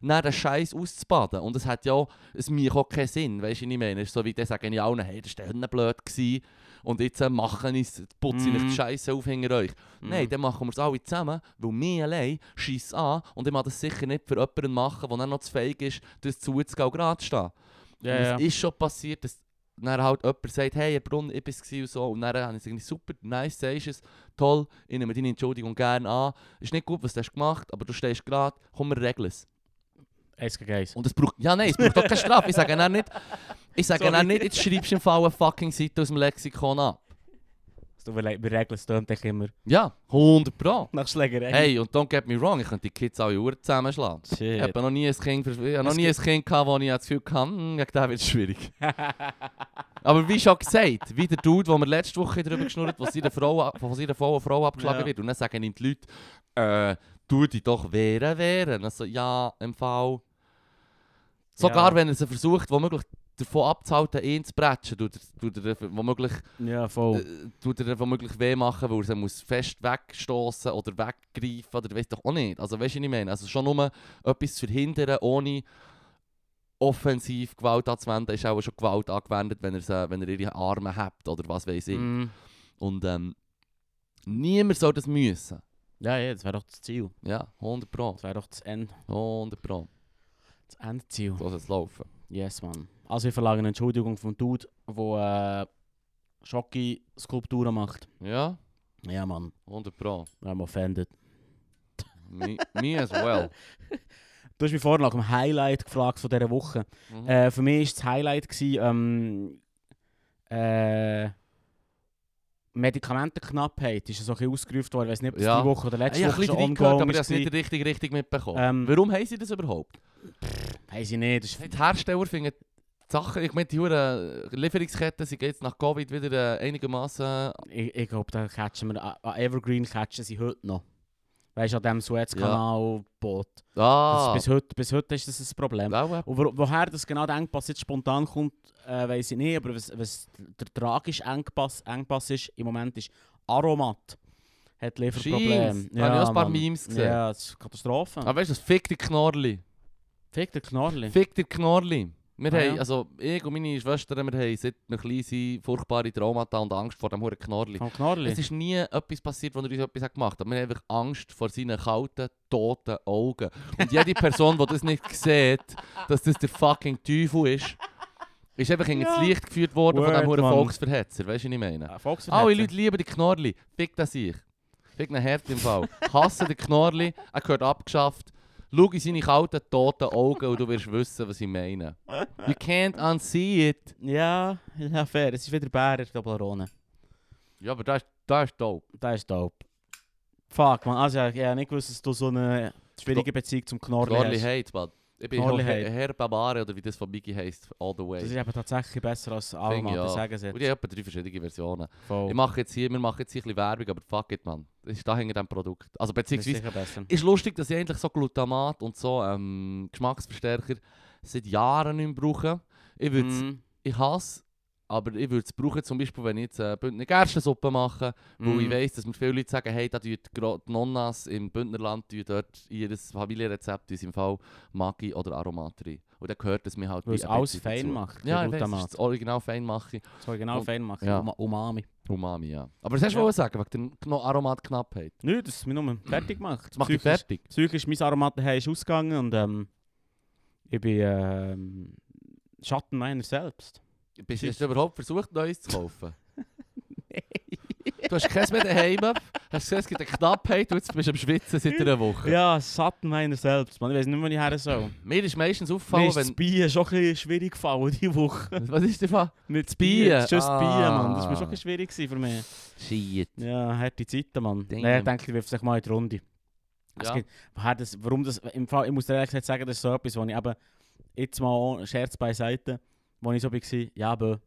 nach den Scheiß auszubaden. Und es hat ja es mir auch keinen Sinn, weißt du, ich meine? So wie die sagen ja allen, hey, das war blöd gewesen, und jetzt äh, machen es, putze ich Mhm. die Scheiße auf hinter euch. Mm. Nein, dann machen wir es alle zusammen, weil mir allein schießt an und ich mag das sicher nicht für jemanden machen, der dann noch zu feig ist, das zuzugehen und gerade zu stehen. Ja. es ist schon passiert, dass dann halt jemand sagt, hey, Herr Brunn, ich bin es und so. Und dann habe ich gesagt, super, nice, sagst es, toll, ich nehme deine Entschuldigung gerne an. Ist nicht gut, was du hast gemacht, aber du stehst gerade, komm, wir regeln es. Eins gegen eins. Und es braucht, ja nein, es braucht doch keine Strafe. Ich sage dann nicht, ich sage dann nicht, jetzt schreibst du im Fall eine fucking Seite aus dem Lexikon an. Du, regeln es immer Ja, 100 Pro. nach Schlägerei. Hey, und don't get me wrong, ich könnte die Kids alle Uhren zusammenschlagen. Ich Shit. habe noch nie ein Kind, ich habe noch nie ein Kind gehabt, wo ich das Gefühl hatte, hm, gegen den wird es schwierig. *laughs* Aber wie schon gesagt, wie der Dude, den wir letzte Woche darüber geschnurrt wo seine Frau, von seiner Frau, eine Frau abgeschlagen Ja. wird. Und dann sagen ihm die Leute, äh, tu dich doch wehren, wehren. Also, ja, im Fall. Sogar Ja. wenn er sie versucht, womöglich davon abzuhalten, ihn zu bretschen, tut er, tut er womöglich, Ja, voll. äh, tut er womöglich weh machen, weil er muss fest wegstoßen oder weggreifen oder weiß doch auch nicht. Also weißt du, was ich meine? Also schon nur etwas zu verhindern, ohne offensiv Gewalt anzuwenden, ist auch schon Gewalt angewendet, wenn er, sie, wenn er ihre Arme hat oder was weiß ich. Mm. Und ähm, niemand soll das müssen. Ja, ja, das wäre doch das Ziel. Ja, 100 Pro. Das wäre doch das, End, 100 Pro. Das Endziel. So soll es laufen. Yes, Mann. Also ich verlange eine Entschuldigung vom Dude, der äh, Schocki-Skulpturen macht. Ja, Ja, Mann. 100 Pro. I'm offended. Me, me as well. *laughs* Du hast mich vorhin nach dem Highlight gefragt von dieser Woche. Mhm. Äh, für mich war das Highlight gewesen, ähm, äh, Medikamentenknappheit. Ist so ein bisschen ausgerufen worden. Ich weiß nicht, ob das Ja. diese Woche oder letzte habe Woche schon ongoing aber ich habe es war. nicht richtig, richtig mitbekommen. Ähm, Warum haben sie das überhaupt? Weiss ich nicht. Das ist Die Hersteller finden die Sachen, ich meine, die Huren Lieferungsketten sind jetzt nach Covid wieder äh, einigermaßen. Ich, ich glaube, da catchen wir, an an Evergreen catchen sie heute noch. Weißt du, an diesem Suezkanal-Boot. Ah, Bis, heute, bis heute ist das ein Problem. äh, Und wo, woher das genau der Engpass jetzt spontan kommt, äh, weiß ich nicht. Aber was, was der tragische Engpass, Engpass ist, im Moment ist Aromat. Hat Lieferprobleme. Habe ich auch ein paar. Memes gesehen. Ja, das ist Katastrophe. Aber weißt du, das fick die Knorrli. Fick der Knorrli. Fick dir Knorrli. Wir Ah, haben, ja. also ich und meine Schwester, wir haben seit wir klein sind, furchtbare Traumata und Angst vor dem huren Knorrli. Vom Knorrli. Es ist nie etwas passiert, wo er uns etwas gemacht hat. Wir haben einfach Angst vor seinen kalten, toten Augen. Und jede Person, die das nicht sieht, dass das der fucking Teufel ist, ist einfach in Ja. ins Licht geführt worden von Word, huren Mann. Volksverhetzer. Weißt du, was ich meine? Volksverhetzer. Alle Leute lieben die Knorrli. Fick das ich. Fick einen Herd im Fall. Hasse den Knorrli. Er gehört abgeschafft. Schau in seine kalten, toten Augen und du wirst wissen, was ich meine. You can't unsee it. Ja, ja, fair. Es ist wieder Bärer, Toblerone. Ja, aber das ist, das ist dope. Das ist dope. Fuck, man. Also, ich habe nicht gewusst, dass du so eine schwierige Beziehung zum Knorrli, Knorrli hast. hate, man. Ich bin Herr, oder wie das von Biggie heisst, all the way. Das ist eben tatsächlich besser als Alma, auch. sagen sie Und ich habe drei verschiedene Versionen. Voll. Ich mache jetzt hier, wir machen jetzt hier ein bisschen Werbung, aber fuck it, man. Das ist da hinter dem Produkt. Also ist beziehungsweise, besser. ist lustig, dass ich eigentlich so Glutamat und so ähm, Geschmacksverstärker seit Jahren nicht mehr brauche. Ich würde Mhm. ich hasse, aber ich würde es brauchen, zum Beispiel, wenn ich jetzt eine Bündner Gerstensuppe mache, wo Mhm. ich weiss, dass mir viele Leute sagen, hey, da tun die Nonnas im Bündnerland tun dort ihr Familienrezept, in unserem Fall Maggi oder Aromat rein. Und dann gehört es mir halt Weil es alles fein dazu. macht, Ja, ich weiss, ist das Original fein mache So genau Und- fein machen. ja. Uma Umami. Umami, ja. Aber das hast du Ja. sagen, wegen der Aromatknappheit. Nö, das ist mir nur fertig gemacht. Das macht dich fertig. Psychisch, mein Aromat ist ausgegangen und ähm, ich bin ähm, Schatten meiner selbst. Bist, hast du überhaupt versucht, Neues zu kaufen? *laughs* Du hast keins mehr daheim, hast gesehen, es gibt eine Knappheit und jetzt bist du am Schwitzen seit einer Woche. Ja, Schatten meiner selbst. Man, ich weiß nicht, wo ich her soll. Mir ist meistens Mir aufgefallen, ist das wenn... Bier schon ein bisschen schwierig gefallen diese Woche. Was ist der Fall? Nicht das Bier? Bier, das ist just das Bier, Mann. Das war schon Ah. ein bisschen schwierig gewesen für mich. Shit. Ja, harte Zeiten, Mann. Damn. Nein, ich denke, ich wirf sich mal in die Runde. Es Ja. gibt, das, warum das, im Fall, ich muss dir ehrlich gesagt sagen, das ist so etwas, wo ich eben, jetzt mal Scherz beiseite, wo ich so war, ja, aber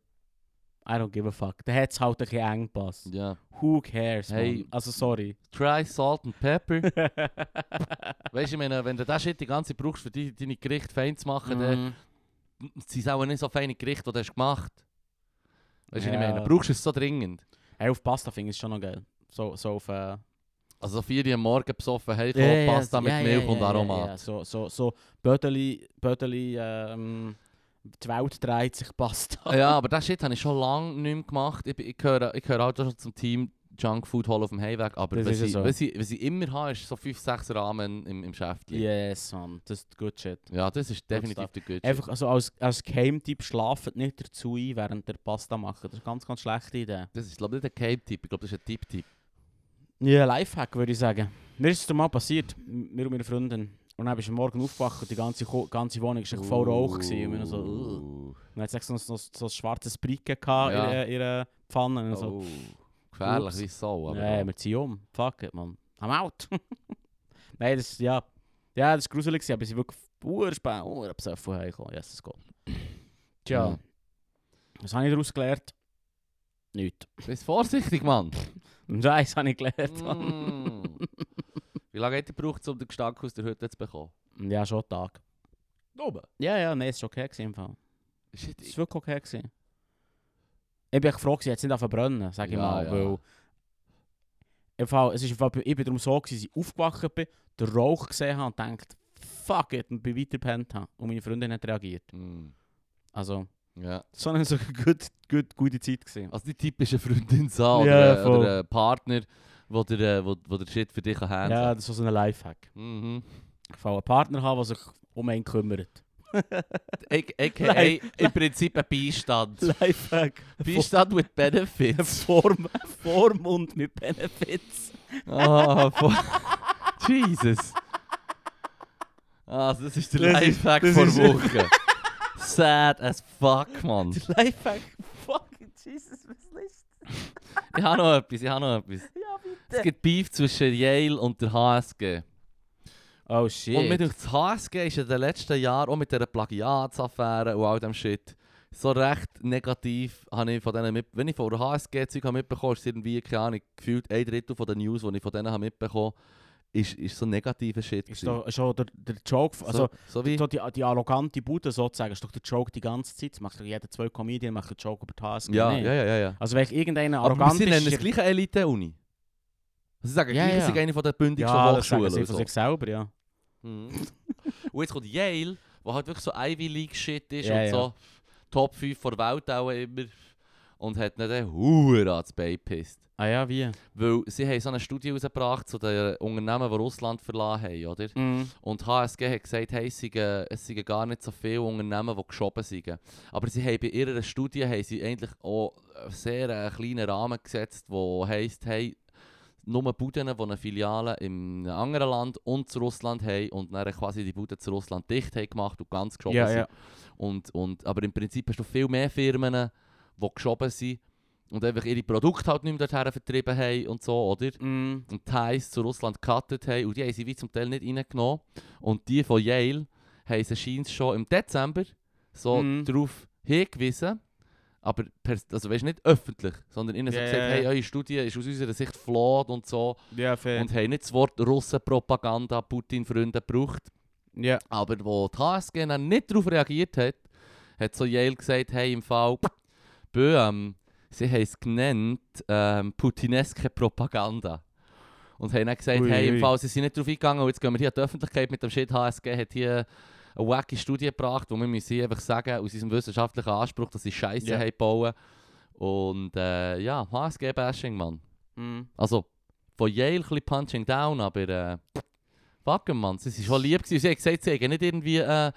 I don't give a fuck. Da hat es halt ein bisschen eng gepasst. Ja. Who cares, Hey. Mann? Also, sorry. Try Salt and Pepper. *laughs* weißt du, ich meine, wenn du das Shit die ganze Zeit brauchst, für die, deine Gerichte fein zu machen, dann Mhm. sind es auch nicht so feine Gerichte, die du hast gemacht Weißt du, was ich Ja. meine? Brauchst du es so dringend? Hey, auf Pasta finde ich es schon noch geil. So, so auf... Äh, Also so vier Uhr am Morgen besoffen, hey, Ja, ja, Pasta mit ja, ja, Milch ja, und ja, Aromat. Ja, so, so, so Bödeli, Bödeli, ähm, die Welt dreht sich Pasta. *laughs* Ja, aber das Shit habe ich schon lange nicht mehr gemacht. Ich, ich gehöre, ich gehöre auch schon zum Team Junkfood holen auf dem Heimweg. Aber Das was ich, so. was, ich, was ich immer habe, ist so 5-6 Rahmen im, im Schäftchen. Yes, man, das ist good shit. Ja, das ist definitiv der Good Einfach also als, als Geheimtipp schlaft nicht dazu ein, während der Pasta machen. Das ist eine ganz, ganz schlechte Idee. Das ist glaube ich nicht ein Cape-Tipp, ich glaube, das ist ein Tipp-Tipp. Ja, Lifehack würde ich sagen. Mir ist es mal passiert, mir und meiner Freundin. Und dann bist du am Morgen aufgewacht und die ganze, Ko- ganze Wohnung war voll Rauch. gewesen. Und wir so, uh. Dann hat es so, so, so ein schwarzes gehabt Ja. in ihrer- ihrer Pfanne. Und so, Oh. Gefährlich wie so, aber Nee, ja. wir ziehen um. Fuck it, man. I'm out. *laughs* Nein, das ja. Ja, das war gruselig, aber sie wirklich urspät, urbesoffen heimgekommen. Jesus Gott. Tja. Ja. Was habe ich daraus gelernt? Nichts. Bist vorsichtig, Mann. *laughs* Nein, das habe ich gelernt. Mann. Mm. *laughs* Wie lange hat ihr gebraucht, um den Gestank aus der Hütte zu bekommen? Ja, schon einen Tag. Oben. Ja, ja, nein, es war okay gewesen, im Fall. Shit, Es war wirklich okay. Gewesen. Ich bin echt froh, gewesen, jetzt nicht verbrennen, sag ich Ja, mal. ja. Weil im Fall, es ist im Fall, ich bin darum so, gewesen, dass ich aufgewacht bin, den Rauch gesehen habe und gedacht, fuck it, und bin weiter gepennt habe. Und meine Freundin hat reagiert. Mm. Also, Ja. so eine *laughs* so gut, gut, gute Zeit gewesen. Also die typische Freundin sah oder, Ja, äh, voll. oder ein Partner, wo der, äh, wo, wo der Shit für dich kann Ja, das ist so ein Lifehack. Mhm. Ich einen Partner haben, der sich um einen kümmert. *laughs* AKA *laughs* im Prinzip ein Beistand. *laughs* Lifehack. Beistand with Benefits. Form, Vormund mit Benefits. Ah. Jesus. Ah, das ist der Das ist- Lifehack das vor ist- Woche. Sad as fuck, Mann. Lifehack. Fucking Jesus, was ist Ich habe noch etwas, ich habe noch etwas. Es gibt Beef zwischen Yale und der HSG. Oh shit. Und mit das HSG ist in den letzten Jahren, auch mit dieser Plagiatsaffäre und all dem Shit, so recht negativ habe ich von denen mit, wenn ich von der HSG-Zeug habe mitbekommen, ist irgendwie, keine Ahnung, gefühlt ein Drittel von den News, die ich von denen habe mitbekommen ist, ist so negativer Shit. ist doch schon der, der Joke, also so, wie, so die, die arrogante Bude sozusagen, ist doch der Joke die ganze Zeit. Das macht doch jeder zwei Comedian macht einen Joke über die HSG. ja, nicht? ja, ja, ja. Also wenn ich irgendeiner Aber arrogant sie nennen ist, es gleich eine Elite-Uni. Sie sagen, Ja, gleich, ja. sind eine von der bündigsten ja, das sagen Hochschulen. sie und von so. sich selber, ja. Mhm. und jetzt kommt Yale, wo halt wirklich so Ivy League Shit ist Ja, und ja. so Top 5 der Welt auch immer. Und hat nicht den Huren ans Bein gepisst. Ah ja, wie? Weil sie haben so eine Studie rausgebracht zu den Unternehmen, die Russland verlassen haben, oder? Mhm. Und HSG hat gesagt, hey, es seien, gar nicht so viele Unternehmen, die geschoben sind. Aber sie haben bei ihrer Studie haben sie eigentlich auch einen sehr äh, kleinen Rahmen gesetzt, der heisst, hey, nur Buden, die eine Filiale in einem anderen Land und zu Russland haben und dann quasi die Buden zu Russland dicht haben gemacht und ganz geschoben Ja, sind. ja. Und, und, aber im Prinzip hast du viel mehr Firmen, die geschoben sind und einfach ihre Produkte halt nicht mehr dorthin vertrieben haben und so, oder? Mhm. und Thais zu Russland gecuttet haben und die haben sie wie zum Teil nicht reingenommen. Und die von Yale haben sie schon im Dezember so Mhm. darauf hingewiesen, aber pers- also weißt, nicht öffentlich, sondern ihnen so Ja, gesagt, hey, eure Studie ist aus unserer Sicht flawed und so Ja, fair. und haben nicht das Wort Russenpropaganda Putin-Freunde gebraucht. ja. Aber wo die HSG dann nicht darauf reagiert hat, hat so Yale gesagt, hey, im Fall, bö, ähm, sie haben es genannt, ähm, putineske Propaganda. Und haben dann gesagt, Ui, hey, im. Fall, sie sind nicht darauf eingegangen, und jetzt gehen wir hier an die Öffentlichkeit mit dem Shit. HSG hat hier eine wacky Studie gebracht, wo wir müssen einfach sagen, aus unserem wissenschaftlichen Anspruch, dass sie Scheiße Ja. haben gebaut. Und äh, ja, HSG-Bashing, Mann. Mhm. Also, von Yale ein bisschen Punching Down, aber äh, fuck Mann. Sie war schon lieb. Gewesen. Sie hat gesagt, sie hätten nicht irgendwie, äh,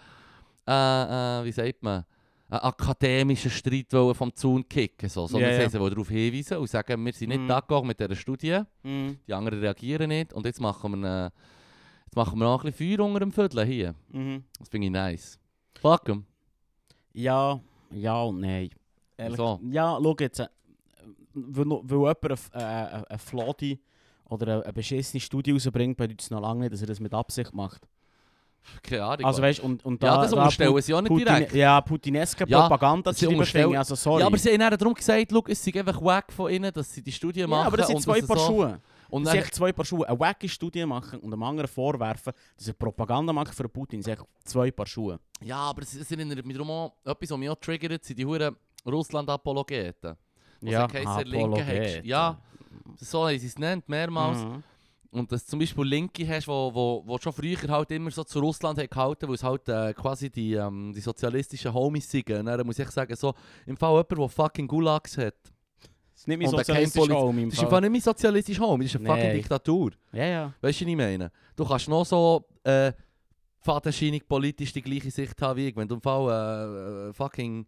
äh, äh, wie sagt man, einen akademischen Streit vom Zaun kicken, so, sondern Ja, sie wollen darauf hinweisen und sagen, wir sind nicht Mhm. d'accord mit dieser Studie, Mhm. die anderen reagieren nicht und jetzt machen wir, jetzt machen wir noch ein bisschen Feuer unter dem Viertel hier. Mhm. Das finde ich nice. Fuck 'em. Ja, ja und nein. Ehrlich, Wieso? Ja, schau jetzt. Äh, weil, weil jemand eine, F- äh, eine, Flodi oder eine, eine beschissene Studie rausbringt, bedeutet es noch lange nicht, dass er das mit Absicht macht. Keine Ahnung. Also weißt und, und ja, da, das da unterstellen sie auch nicht Putin, direkt. Ja, putineske Ja, Propaganda zu unterstellen- also sorry. Ja, aber sie haben darum gesagt, look, es ist einfach wack von ihnen, dass sie die Studie Ja, machen. aber das sind zwei Paar so- Schuhe. Und dann, sind echt zwei Paar Schuhe. Eine wacky Studie machen und einem anderen vorwerfen, dass er Propaganda macht für Putin, sind echt zwei Paar Schuhe. Ja, aber es, es erinnert mich darum auch, etwas, was mich auch triggert, sind die huren Russland-Apologeten. Wo Ja, sie geheißen, Linke Apologet. hast- ja. So haben sie es genannt, mehrmals. Mhm. Und dass du zum Beispiel Linke hast, wo, wo, wo schon früher halt immer so zu Russland hat gehalten, weil es halt äh, quasi die, ähm, die sozialistischen Homies sind. Und dann muss ich sagen, so, im Fall jemand, der fucking Gulags hat. Das ist nicht mein Poliz- Home im Das ist einfach nicht mein sozialistisches Homie, das ist eine fucking Nein. Diktatur. Ja, ja. Weißt du, was ich meine? Du kannst noch so äh, fadenscheinig politisch die gleiche Sicht haben wie ich. Wenn du im Fall äh, äh, fucking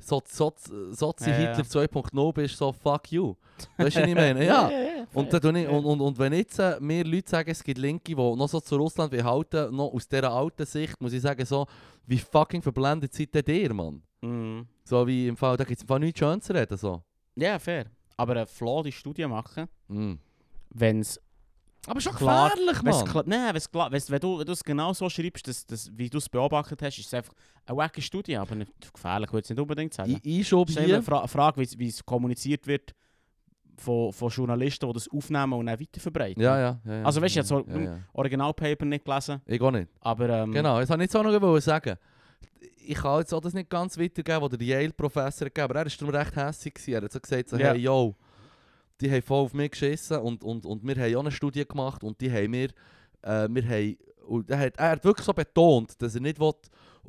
so, so, Sozi Ja. Hitler 2.0 bist, so fuck you. Weißt du, was ich meine? Ja. *laughs* Und, dann und, und, und wenn jetzt äh, mir Leute sagen, es gibt Linke, die noch so zu Russland halten, noch aus dieser alten Sicht, muss ich sagen, so, wie fucking verblendet seid ihr, Mann? Mhm. So wie im Fall, da gibt es im Fall nichts schön zu reden. So. Ja, fair. Aber eine flawede Studie machen, Mm. wenn es Aber schon Klar, gefährlich, Mann. klar- Nein, wenn's klar, wenn's, wenn du wenn du es genau so schreibst, dass, dass, wie du es beobachtet hast, ist es einfach eine wacke Studie, aber nicht gefährlich, würde ich nicht unbedingt sagen. Ich, ich schon Es ist eine hier. Fra Frage, wie es- kommuniziert wird von, von Journalisten, die das aufnehmen und dann weiterverbreiten. Ja, ja, ja, ja. Also, weißt du, jetzt so- ja, ja. Originalpaper nicht gelesen, Ich auch nicht. aber ähm, Genau, das wollte ich jetzt auch noch sagen. Ich kann jetzt auch das nicht ganz weitergeben, was der Yale-Professor gegeben aber er war darum recht hässlich. gewesen. Er hat so gesagt, so, Ja. hey, yo, die haben voll auf mich geschissen und, und, und wir haben auch eine Studie gemacht und die haben mir, äh, wir haben, und er, hat, er hat wirklich so betont, dass er nicht will,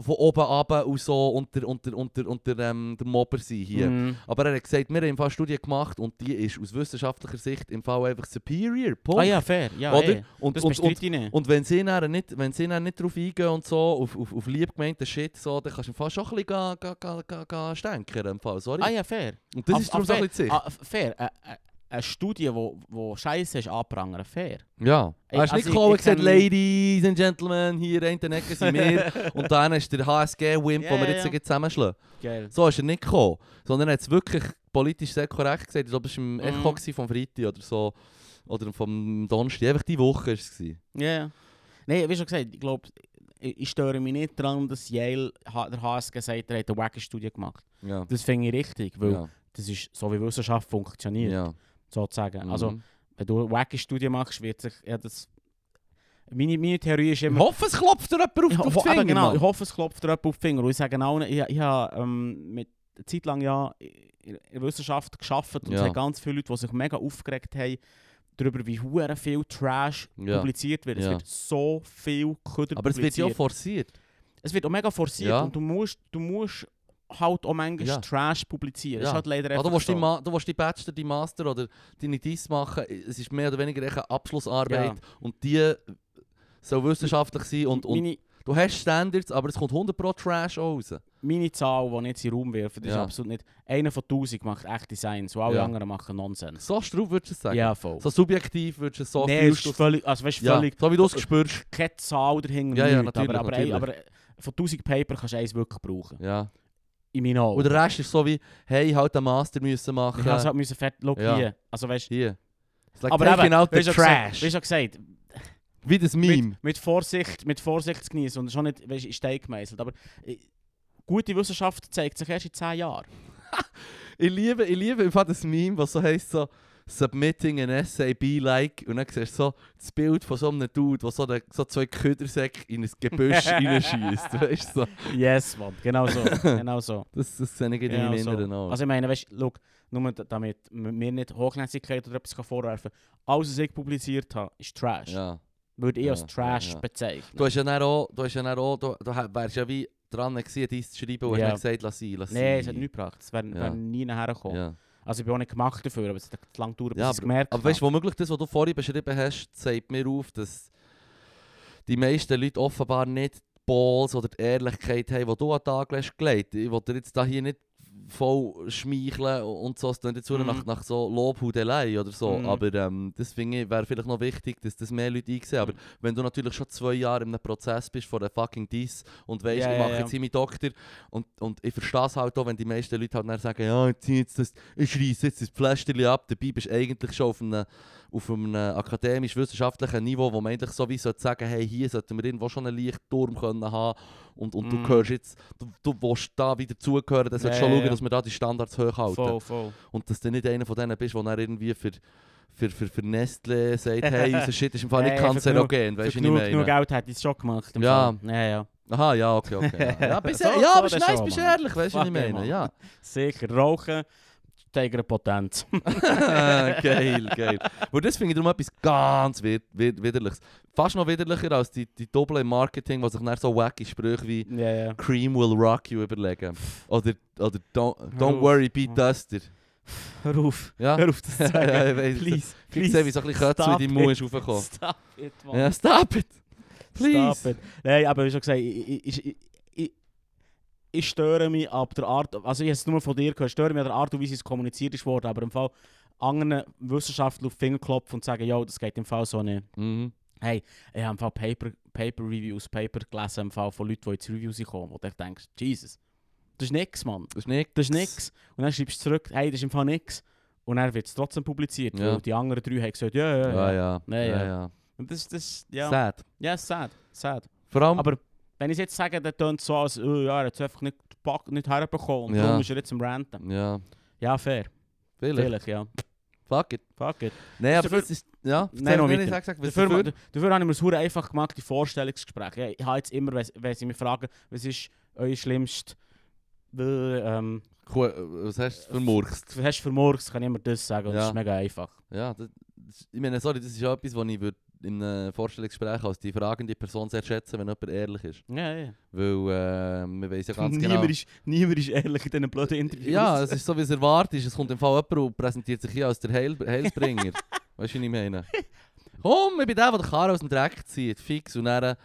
von oben runter und so unter, unter, unter, unter ähm, der Mobber sein hier. mm, Aber er hat gesagt, wir haben eine Studie gemacht und die ist aus wissenschaftlicher Sicht im Fall einfach superior. Punkt. Ah ja, fair. Ja, Oder? eh. Und, Das und, und, nicht. und wenn sie dann nicht, wenn sie dann nicht drauf eingehen und so, auf, auf, auf lieb gemeinten Shit, so, dann kannst du im Fall schon ein bisschen ga, ga, ga, ga, ga stänkern, im Fall, sorry. Ah ja, fair. Und das ist darum so ein bisschen. Ah, fair. Ä- ä- Eine Studie, die wo, wo scheiße ist, anprangern. Fair. ja. Ey, Er ist also nicht ich- gekommen und ich gesagt, Ladies and Gentlemen, hier in der Ecke sind wir. *laughs* und dann ist der HSG-Wimp, Ja, den wir jetzt gleich zusammenschlagen. Geil. So ist er nicht gekommen. Sondern er hat es wirklich politisch sehr korrekt gesagt. Ich glaube, es war im Mhm. Echo vom Freitag oder so. Oder vom Donnerstag. Einfach die Woche war es. gewesen. Ja, ja. Nein, wie schon gesagt, ich glaube, ich, ich störe mich nicht daran, dass Yale, der HSG sagt, er hat eine wacke Studie gemacht. Ja. Das finde ich richtig, weil ja. das ist so wie Wissenschaft funktioniert, ja. Sozusagen. Mhm. Also, wenn du eine wacke Studie machst, wird sich, ja, das... Meine, meine Theorie ist ich immer... hoffe, es klopft dir jemand auf, Ich auf die Finger. eben genau, ich hoffe, es klopft dir jemand auf die Finger. Und ich sage auch, ich, ich habe ähm, mit eine Zeit lang ja in der Wissenschaft geschafft und Ja. es hat ganz viele Leute, die sich mega aufgeregt haben, darüber, wie hure viel Trash Ja. publiziert wird. Es Ja. wird so viel Köder Aber es wird ja forciert. es wird auch mega forciert und du musst, du musst halt auch manchmal Ja. Trash publizieren. Das Ja. ist halt leider einfach du willst so. die, Ma du willst die Bachelor, die Master oder deine Dies machen. Es ist mehr oder weniger eine Abschlussarbeit. Ja. Und die soll wissenschaftlich sein. Und, und meine, du hast Standards, aber es kommt 100 pro Trash auch raus. meine Zahl, die ich jetzt in den Raum werfe, das ist Ja. absolut nicht... Einer von 1000 macht echt Designs und alle Ja. anderen machen Nonsens. So straub würdest du es sagen? Ja, voll. So subjektiv würdest du es so nee, ist völlig... Also weißt, ja, völlig... so wie du es spürst. Keine Zahl dahinter, Ja, ja, natürlich, aber, aber, natürlich. aber von 1000 Paper kannst du eins wirklich brauchen. Ja. In meinen Augen. Und der Rest ist so wie, hey, halt einen Master müssen machen. Ich habe halt müssen fett... Look Ja. hier. Also weißt Hier. It's like Aber eben, out the trash. Wie schon gesagt, Wie das Meme. mit, mit Vorsicht, mit Vorsicht zu genießen und schon nicht weißt, in Stein gemeißelt. Aber äh, gute Wissenschaft zeigt sich erst in 10 Jahren. *laughs* Ich liebe, ich liebe einfach das Meme, was so heisst so Submitting an Essay be like und dann siehst du so das Bild von so einem Dude, der so, eine- so zwei Ködersäcke in ein Gebüsch reinschießt. Weißt du? So. Yes, Mann. Genau so. genau so. Das, das sehe ich in Genau meinen so. Inneren auch. Also ich meine, weißt du, nur damit mir nicht Hochnäsigkeit oder etwas kann vorwerfen alles, was ich publiziert habe, ist Trash. ja. Würde ich Ja, als Trash ja, bezeichnen. Du hast ja dann auch, du hast ja dann auch, du, du wärst ja wie dran gewesen, dies zu schreiben und hast gesagt, lass sein, lass Nein, es hat nichts gebracht. Es wäre wär nie nachher gekommen. Also ich bin auch nicht gemacht dafür, aber es hat lange gedauert, bis Ja, ich es gemerkt Aber weißt du, womöglich das, was du vorhin beschrieben hast, zeigt mir auf, dass die meisten Leute offenbar nicht die Balls oder die Ehrlichkeit haben, die du an den Tag gelegt. Ich will dir jetzt da hier nicht voll schmeicheln und so, es klingt jetzt Mhm. nach, nach so Lobhudelei oder so, Mhm. aber ähm, das finde ich, wäre vielleicht noch wichtig, dass das mehr Leute einsehen. Aber wenn du natürlich schon zwei Jahre in einem Prozess bist von der fucking Diss und weißt, Ja, ich mache ja. jetzt hier meinen Doktor und, und ich verstehe es halt auch, wenn die meisten Leute halt dann sagen, ja, ich, zieh jetzt das, ich jetzt das Pflasterchen ab, dabei bist du eigentlich schon auf einem, auf einem akademisch-wissenschaftlichen Niveau, wo man eigentlich so wie sollte sagen, hey, hier sollten wir irgendwo schon einen Lichtturm können haben und, und du Mhm. gehörst jetzt, du, du willst da wieder zugehören, dann solltest du schon schauen, ja. dass wir da die Standards hochhalten. Voll, voll. Und dass du nicht einer von denen bist, der dann irgendwie für, für, für, für Nestle sagt, hey, *laughs* unser Shit ist im Fall nicht Hey, kanzerogen, weißt du, genug, meine? genug Geld hätte ich es schon gemacht. Ja. Fall. ja, ja. Aha, ja, okay, okay. Ja, *laughs* ja, bist, So- ja so aber nice, schon, bist Mann. ehrlich, weißt du, was ich meine? Ja. Sicher. Rauchen steigert Potenz. *laughs* geil, geil. Und das finde ich darum etwas ganz wid wid widerliches. Fast noch widerlicher als die, die Doppel im Marketing, die sich dann so wacky Sprüche wie ja, ja. Cream will rock you überlegen. Oder, oder don't, don't worry, be duster. Hör auf. Ja? Hör auf das zu *laughs* sagen. Ja, ich weiss. Please. Ich sehe, wie so ein bisschen Kötze in deinem Mund raufgekommen. Stop it, Mann. Ja, stop it! Please! Stop it. Nein, aber wie schon gesagt, ich, ich, ich, ich, störe mich ab der Art, also ich habe es nur von dir gehört, störe mich an der Art und Weise, wie es kommuniziert ist worden, aber im Fall anderen Wissenschaftlern auf die Finger klopfen und sagen, ja, das geht im Fall so nicht. Mhm. Hey, ich habe im Fall Paper, Paper Reviews, Paper gelesen im Fall von Leuten, die ins Review sind gekommen, wo du denkst, Jesus, das ist nix, Mann. Das ist nicht. Das ist nix. Und dann schreibst du zurück, hey, das ist im Fall nix. Und dann wird es trotzdem publiziert, Ja. weil die anderen drei haben gesagt, ja, ja, Ja, ja. ja. Ja, ja. ja. Und das, das, ja, Sad. ja, sad, sad. Vor allem, Aber wenn ich jetzt sage, der tönt so, als oh, ja, er hat es einfach nicht, gepackt, nicht herbekommen und Ja. darum ist er jetzt am Ranten. ja, Ja, fair. vielleicht. Vielleicht, ja. Fuck it. Fuck it. Nein, aber dafür- das ist. Ja, Nein, noch weiter. sag, sag, was Dafür, dafür? dafür habe ich mir es einfach gemacht, die Vorstellungsgespräche. Ja, Ich habe jetzt immer, wenn, sie mich fragen, was ist euer schlimmst, äh, ähm, Cool, Was hast du vermurkst? was hast du für Murks, kann ich immer das sagen und das Ja. ist mega einfach. Ja, das, das, ich meine, sorry, das ist ja etwas, was ich würd in einem Vorstellungsgespräch als die fragende Person sehr schätzen, wenn jemand ehrlich ist. Ja, ja. Weil äh, man weiß ja ganz niemand, genau... ist, niemand ist ehrlich in diesen blöden Interviews. Ja, es ist so, wie es erwartet ist. Es kommt im Fall jemand und präsentiert sich hier als der Heil Heilsbringer. *laughs* weißt du, was ich meine? Komm, ich bin der, der den Karren aus dem Dreck zieht, fix. Und dann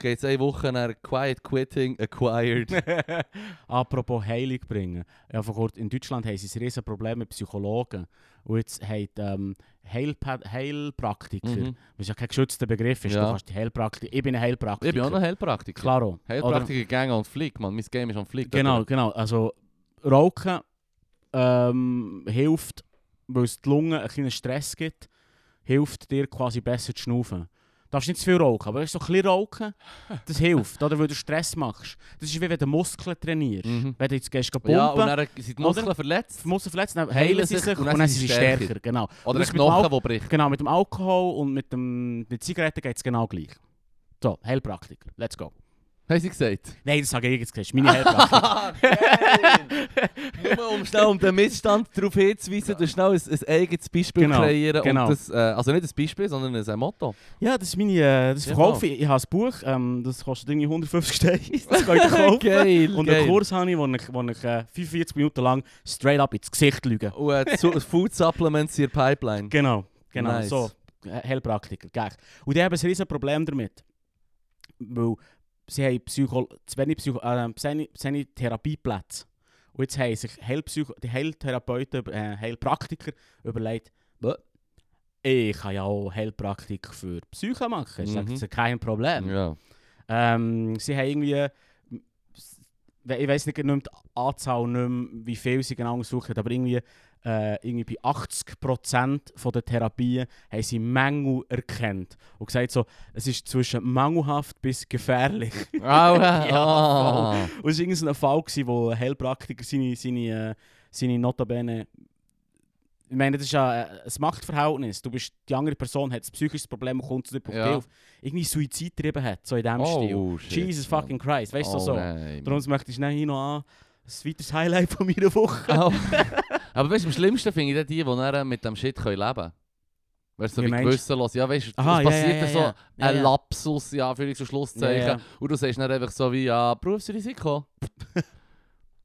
geht es eine Woche nach Quiet Quitting acquired. *laughs* Apropos Heilung bringen. Ja, vor kurzem- in Deutschland haben sie ein riesen Problem mit Psychologen. Und jetzt haben ähm, Heilpa Heilpraktiker, Mhm. was ja kein geschützter Begriff ist, Ja. du kannst die Heilpraktiker, ich bin ein Heilpraktiker. Ich bin auch noch Heilpraktiker. Klaro. Oder- Heilpraktiker Gang on Flick, man. Mein Game ist on Flick. Genau, genau. Also Rauchen ähm, hilft, weil es die Lunge einen kleinen Stress gibt, hilft dir quasi besser zu schnaufen. Darfst nicht zu viel rauchen, aber so ein bisschen rauchen, das hilft, oder? Weil du Stress machst. Das ist wie wenn du Muskeln trainierst. Mhm. Wenn du jetzt gehst pumpen, Ja, und dann sind die Muskeln Oder? verletzt. die Muskeln verletzt, dann heilen sie sich und dann, sind sie stärker. Genau. Oder ein Knochen, der bricht. genau, mit dem Alkohol und mit, dem, mit Zigaretten geht es genau gleich. So, Heilpraktiker, let's go. Haben sie gesagt? Nein, das sage ich jetzt. Das ist meine. Geil! *laughs* Nur um schnell *laughs* um den Missstand darauf hinzuweisen, du schnell ein, ein eigenes Beispiel Genau, kreieren. genau. Und das, äh, also nicht ein Beispiel, sondern ein Motto. ja, das ist meine... Äh, das verkaufe ich. Ich habe ein Buch, ähm, das kostet irgendwie 150 Steine. *laughs* Das könnt ihr kaufen. Geil, Und einen Kurs habe ich, wo ich, wo ich äh, 45 Minuten lang straight up ins Gesicht lüge. Und äh, Su- Food Supplements in der Pipeline. Genau, genau, Nice. so. Äh, Heilpraktiker, gleich. Und die haben ein riesen Problem damit. Weil sie haben Psycho zu wenig, Psycho äh, zu wenig- zu wenig Therapieplätze. Und jetzt haben sich Heilpsycho die Heiltherapeuten, äh, Heilpraktiker überlegt, «Bäh, ich kann ja auch Heilpraktik für Psyche machen. Mhm. das ist kein Problem. Ja. Ähm, sie haben irgendwie, ich weiß nicht, nicht mehr die Anzahl, nicht mehr, wie viel sie genau suchen, aber irgendwie, äh, irgendwie bei 80% von der Therapien haben sie Mängel erkannt und gesagt so, es ist zwischen mangelhaft bis gefährlich. *laughs* Aua, *laughs* Ja, ah. Und es war irgendein Fall, gewesen, wo ein Heilpraktiker seine, seine, äh, seine Notabene ich meine, das ist ja äh, ein Machtverhältnis. Du bist, die andere Person hat ein psychisches Problem und kommt zu dir auf Ja. Hilfe. Irgendwie Suizid getrieben hat, so in diesem Stil. Oh, shit, Jesus fucking Christ, weißt du oh, so. Nein, Darum möchte ich schnell noch an. Ein weiteres Highlight von meiner Woche. Au. *laughs* Aber weißt du, am schlimmsten finde ich die, die dann mit dem Shit können leben können. Weißt du, so Wie gewissenlos. Ja, weißt du, Aha, es passiert ja, ja, so ja. Ein ja. Lapsus, ja, für so Schlusszeichen. Und du sagst dann einfach so wie, ja, Berufsrisiko. *laughs*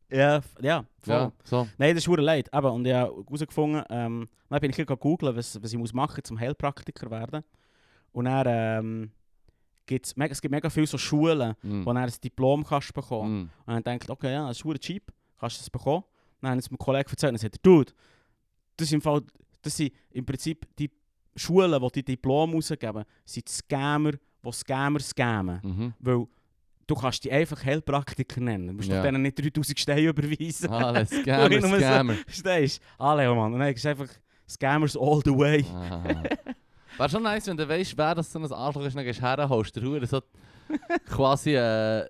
Ja, ja, voll. Ja, so. Nein, das ist leid. Eben, und ich habe herausgefunden, ähm, dann bin ich ein googeln, was, was ich muss machen muss, um Heilpraktiker zu werden. Und dann ähm, gibt's, es gibt mega viele so Schulen, Mm. wo du ein Diplom kannst bekommen Mm. Und dann denkt okay, ja, das ist verdammt cheap, kannst du es bekommen. Dann habe ich es meinem Kollegen erzählt und er sagt, Dude, das sind, im Fall, das sind im Prinzip die Schulen, die die Diplom rausgeben, sind die Scammer, die Scammer scammen. Mhm. Weil du kannst die einfach Heilpraktiker nennen. Du musst Ja. doch denen nicht 3000 Steine *laughs* überweisen. Alles *laughs* Nur Scammer, so- Scammer. Verstehst du? Alle, Mann. Und dann ist einfach Scammers all the way. Ah. Wäre schon nice, wenn du weißt, wer das so ein Arschloch ist, dann gehst du her, holst dir so *laughs* quasi äh,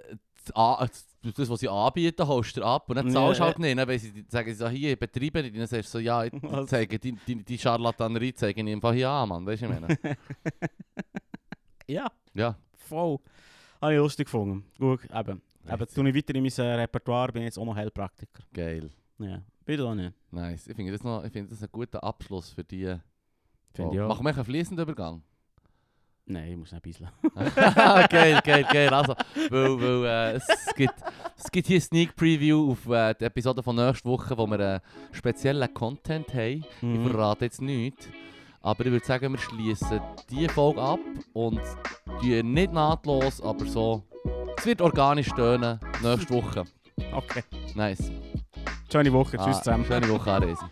das, was sie anbieten, holst du ab und dann zahlst du halt nicht. Dann, weil sie sagen so, hier, betreiben die, dann sagst du so, ja, ich zeige die, die, die Charlatanerie zeige ich einfach hier an, Mann. Weißt du, ich meine? Ja, Ja. Habe ich lustig gefunden. Gut, eben. Eben, tue ich weiter in mein äh, Repertoire, bin jetzt auch noch Heilpraktiker. Geil. Ja, bitte auch nicht. Nice. Ich finde das, noch- ich finde das ein guter Abschluss für die. Finde ich auch. Machen wir einen fließenden Übergang? Nein, ich muss nicht bisschen. *laughs* geil, geil, geil. Also, weil, weil äh, es, gibt, es gibt hier Sneak Preview auf äh, die Episode von nächster Woche, wo wir äh, speziellen Content haben. Ich Mhm. verrate jetzt nichts. Aber ich würde sagen, wir schließen diese Folge ab und die nicht nahtlos, aber so. Es wird organisch tönen nächste Woche. *laughs* Okay. Nice. Schöne Woche. Tschüss Ah, zusammen. Schöne Woche, Aresi.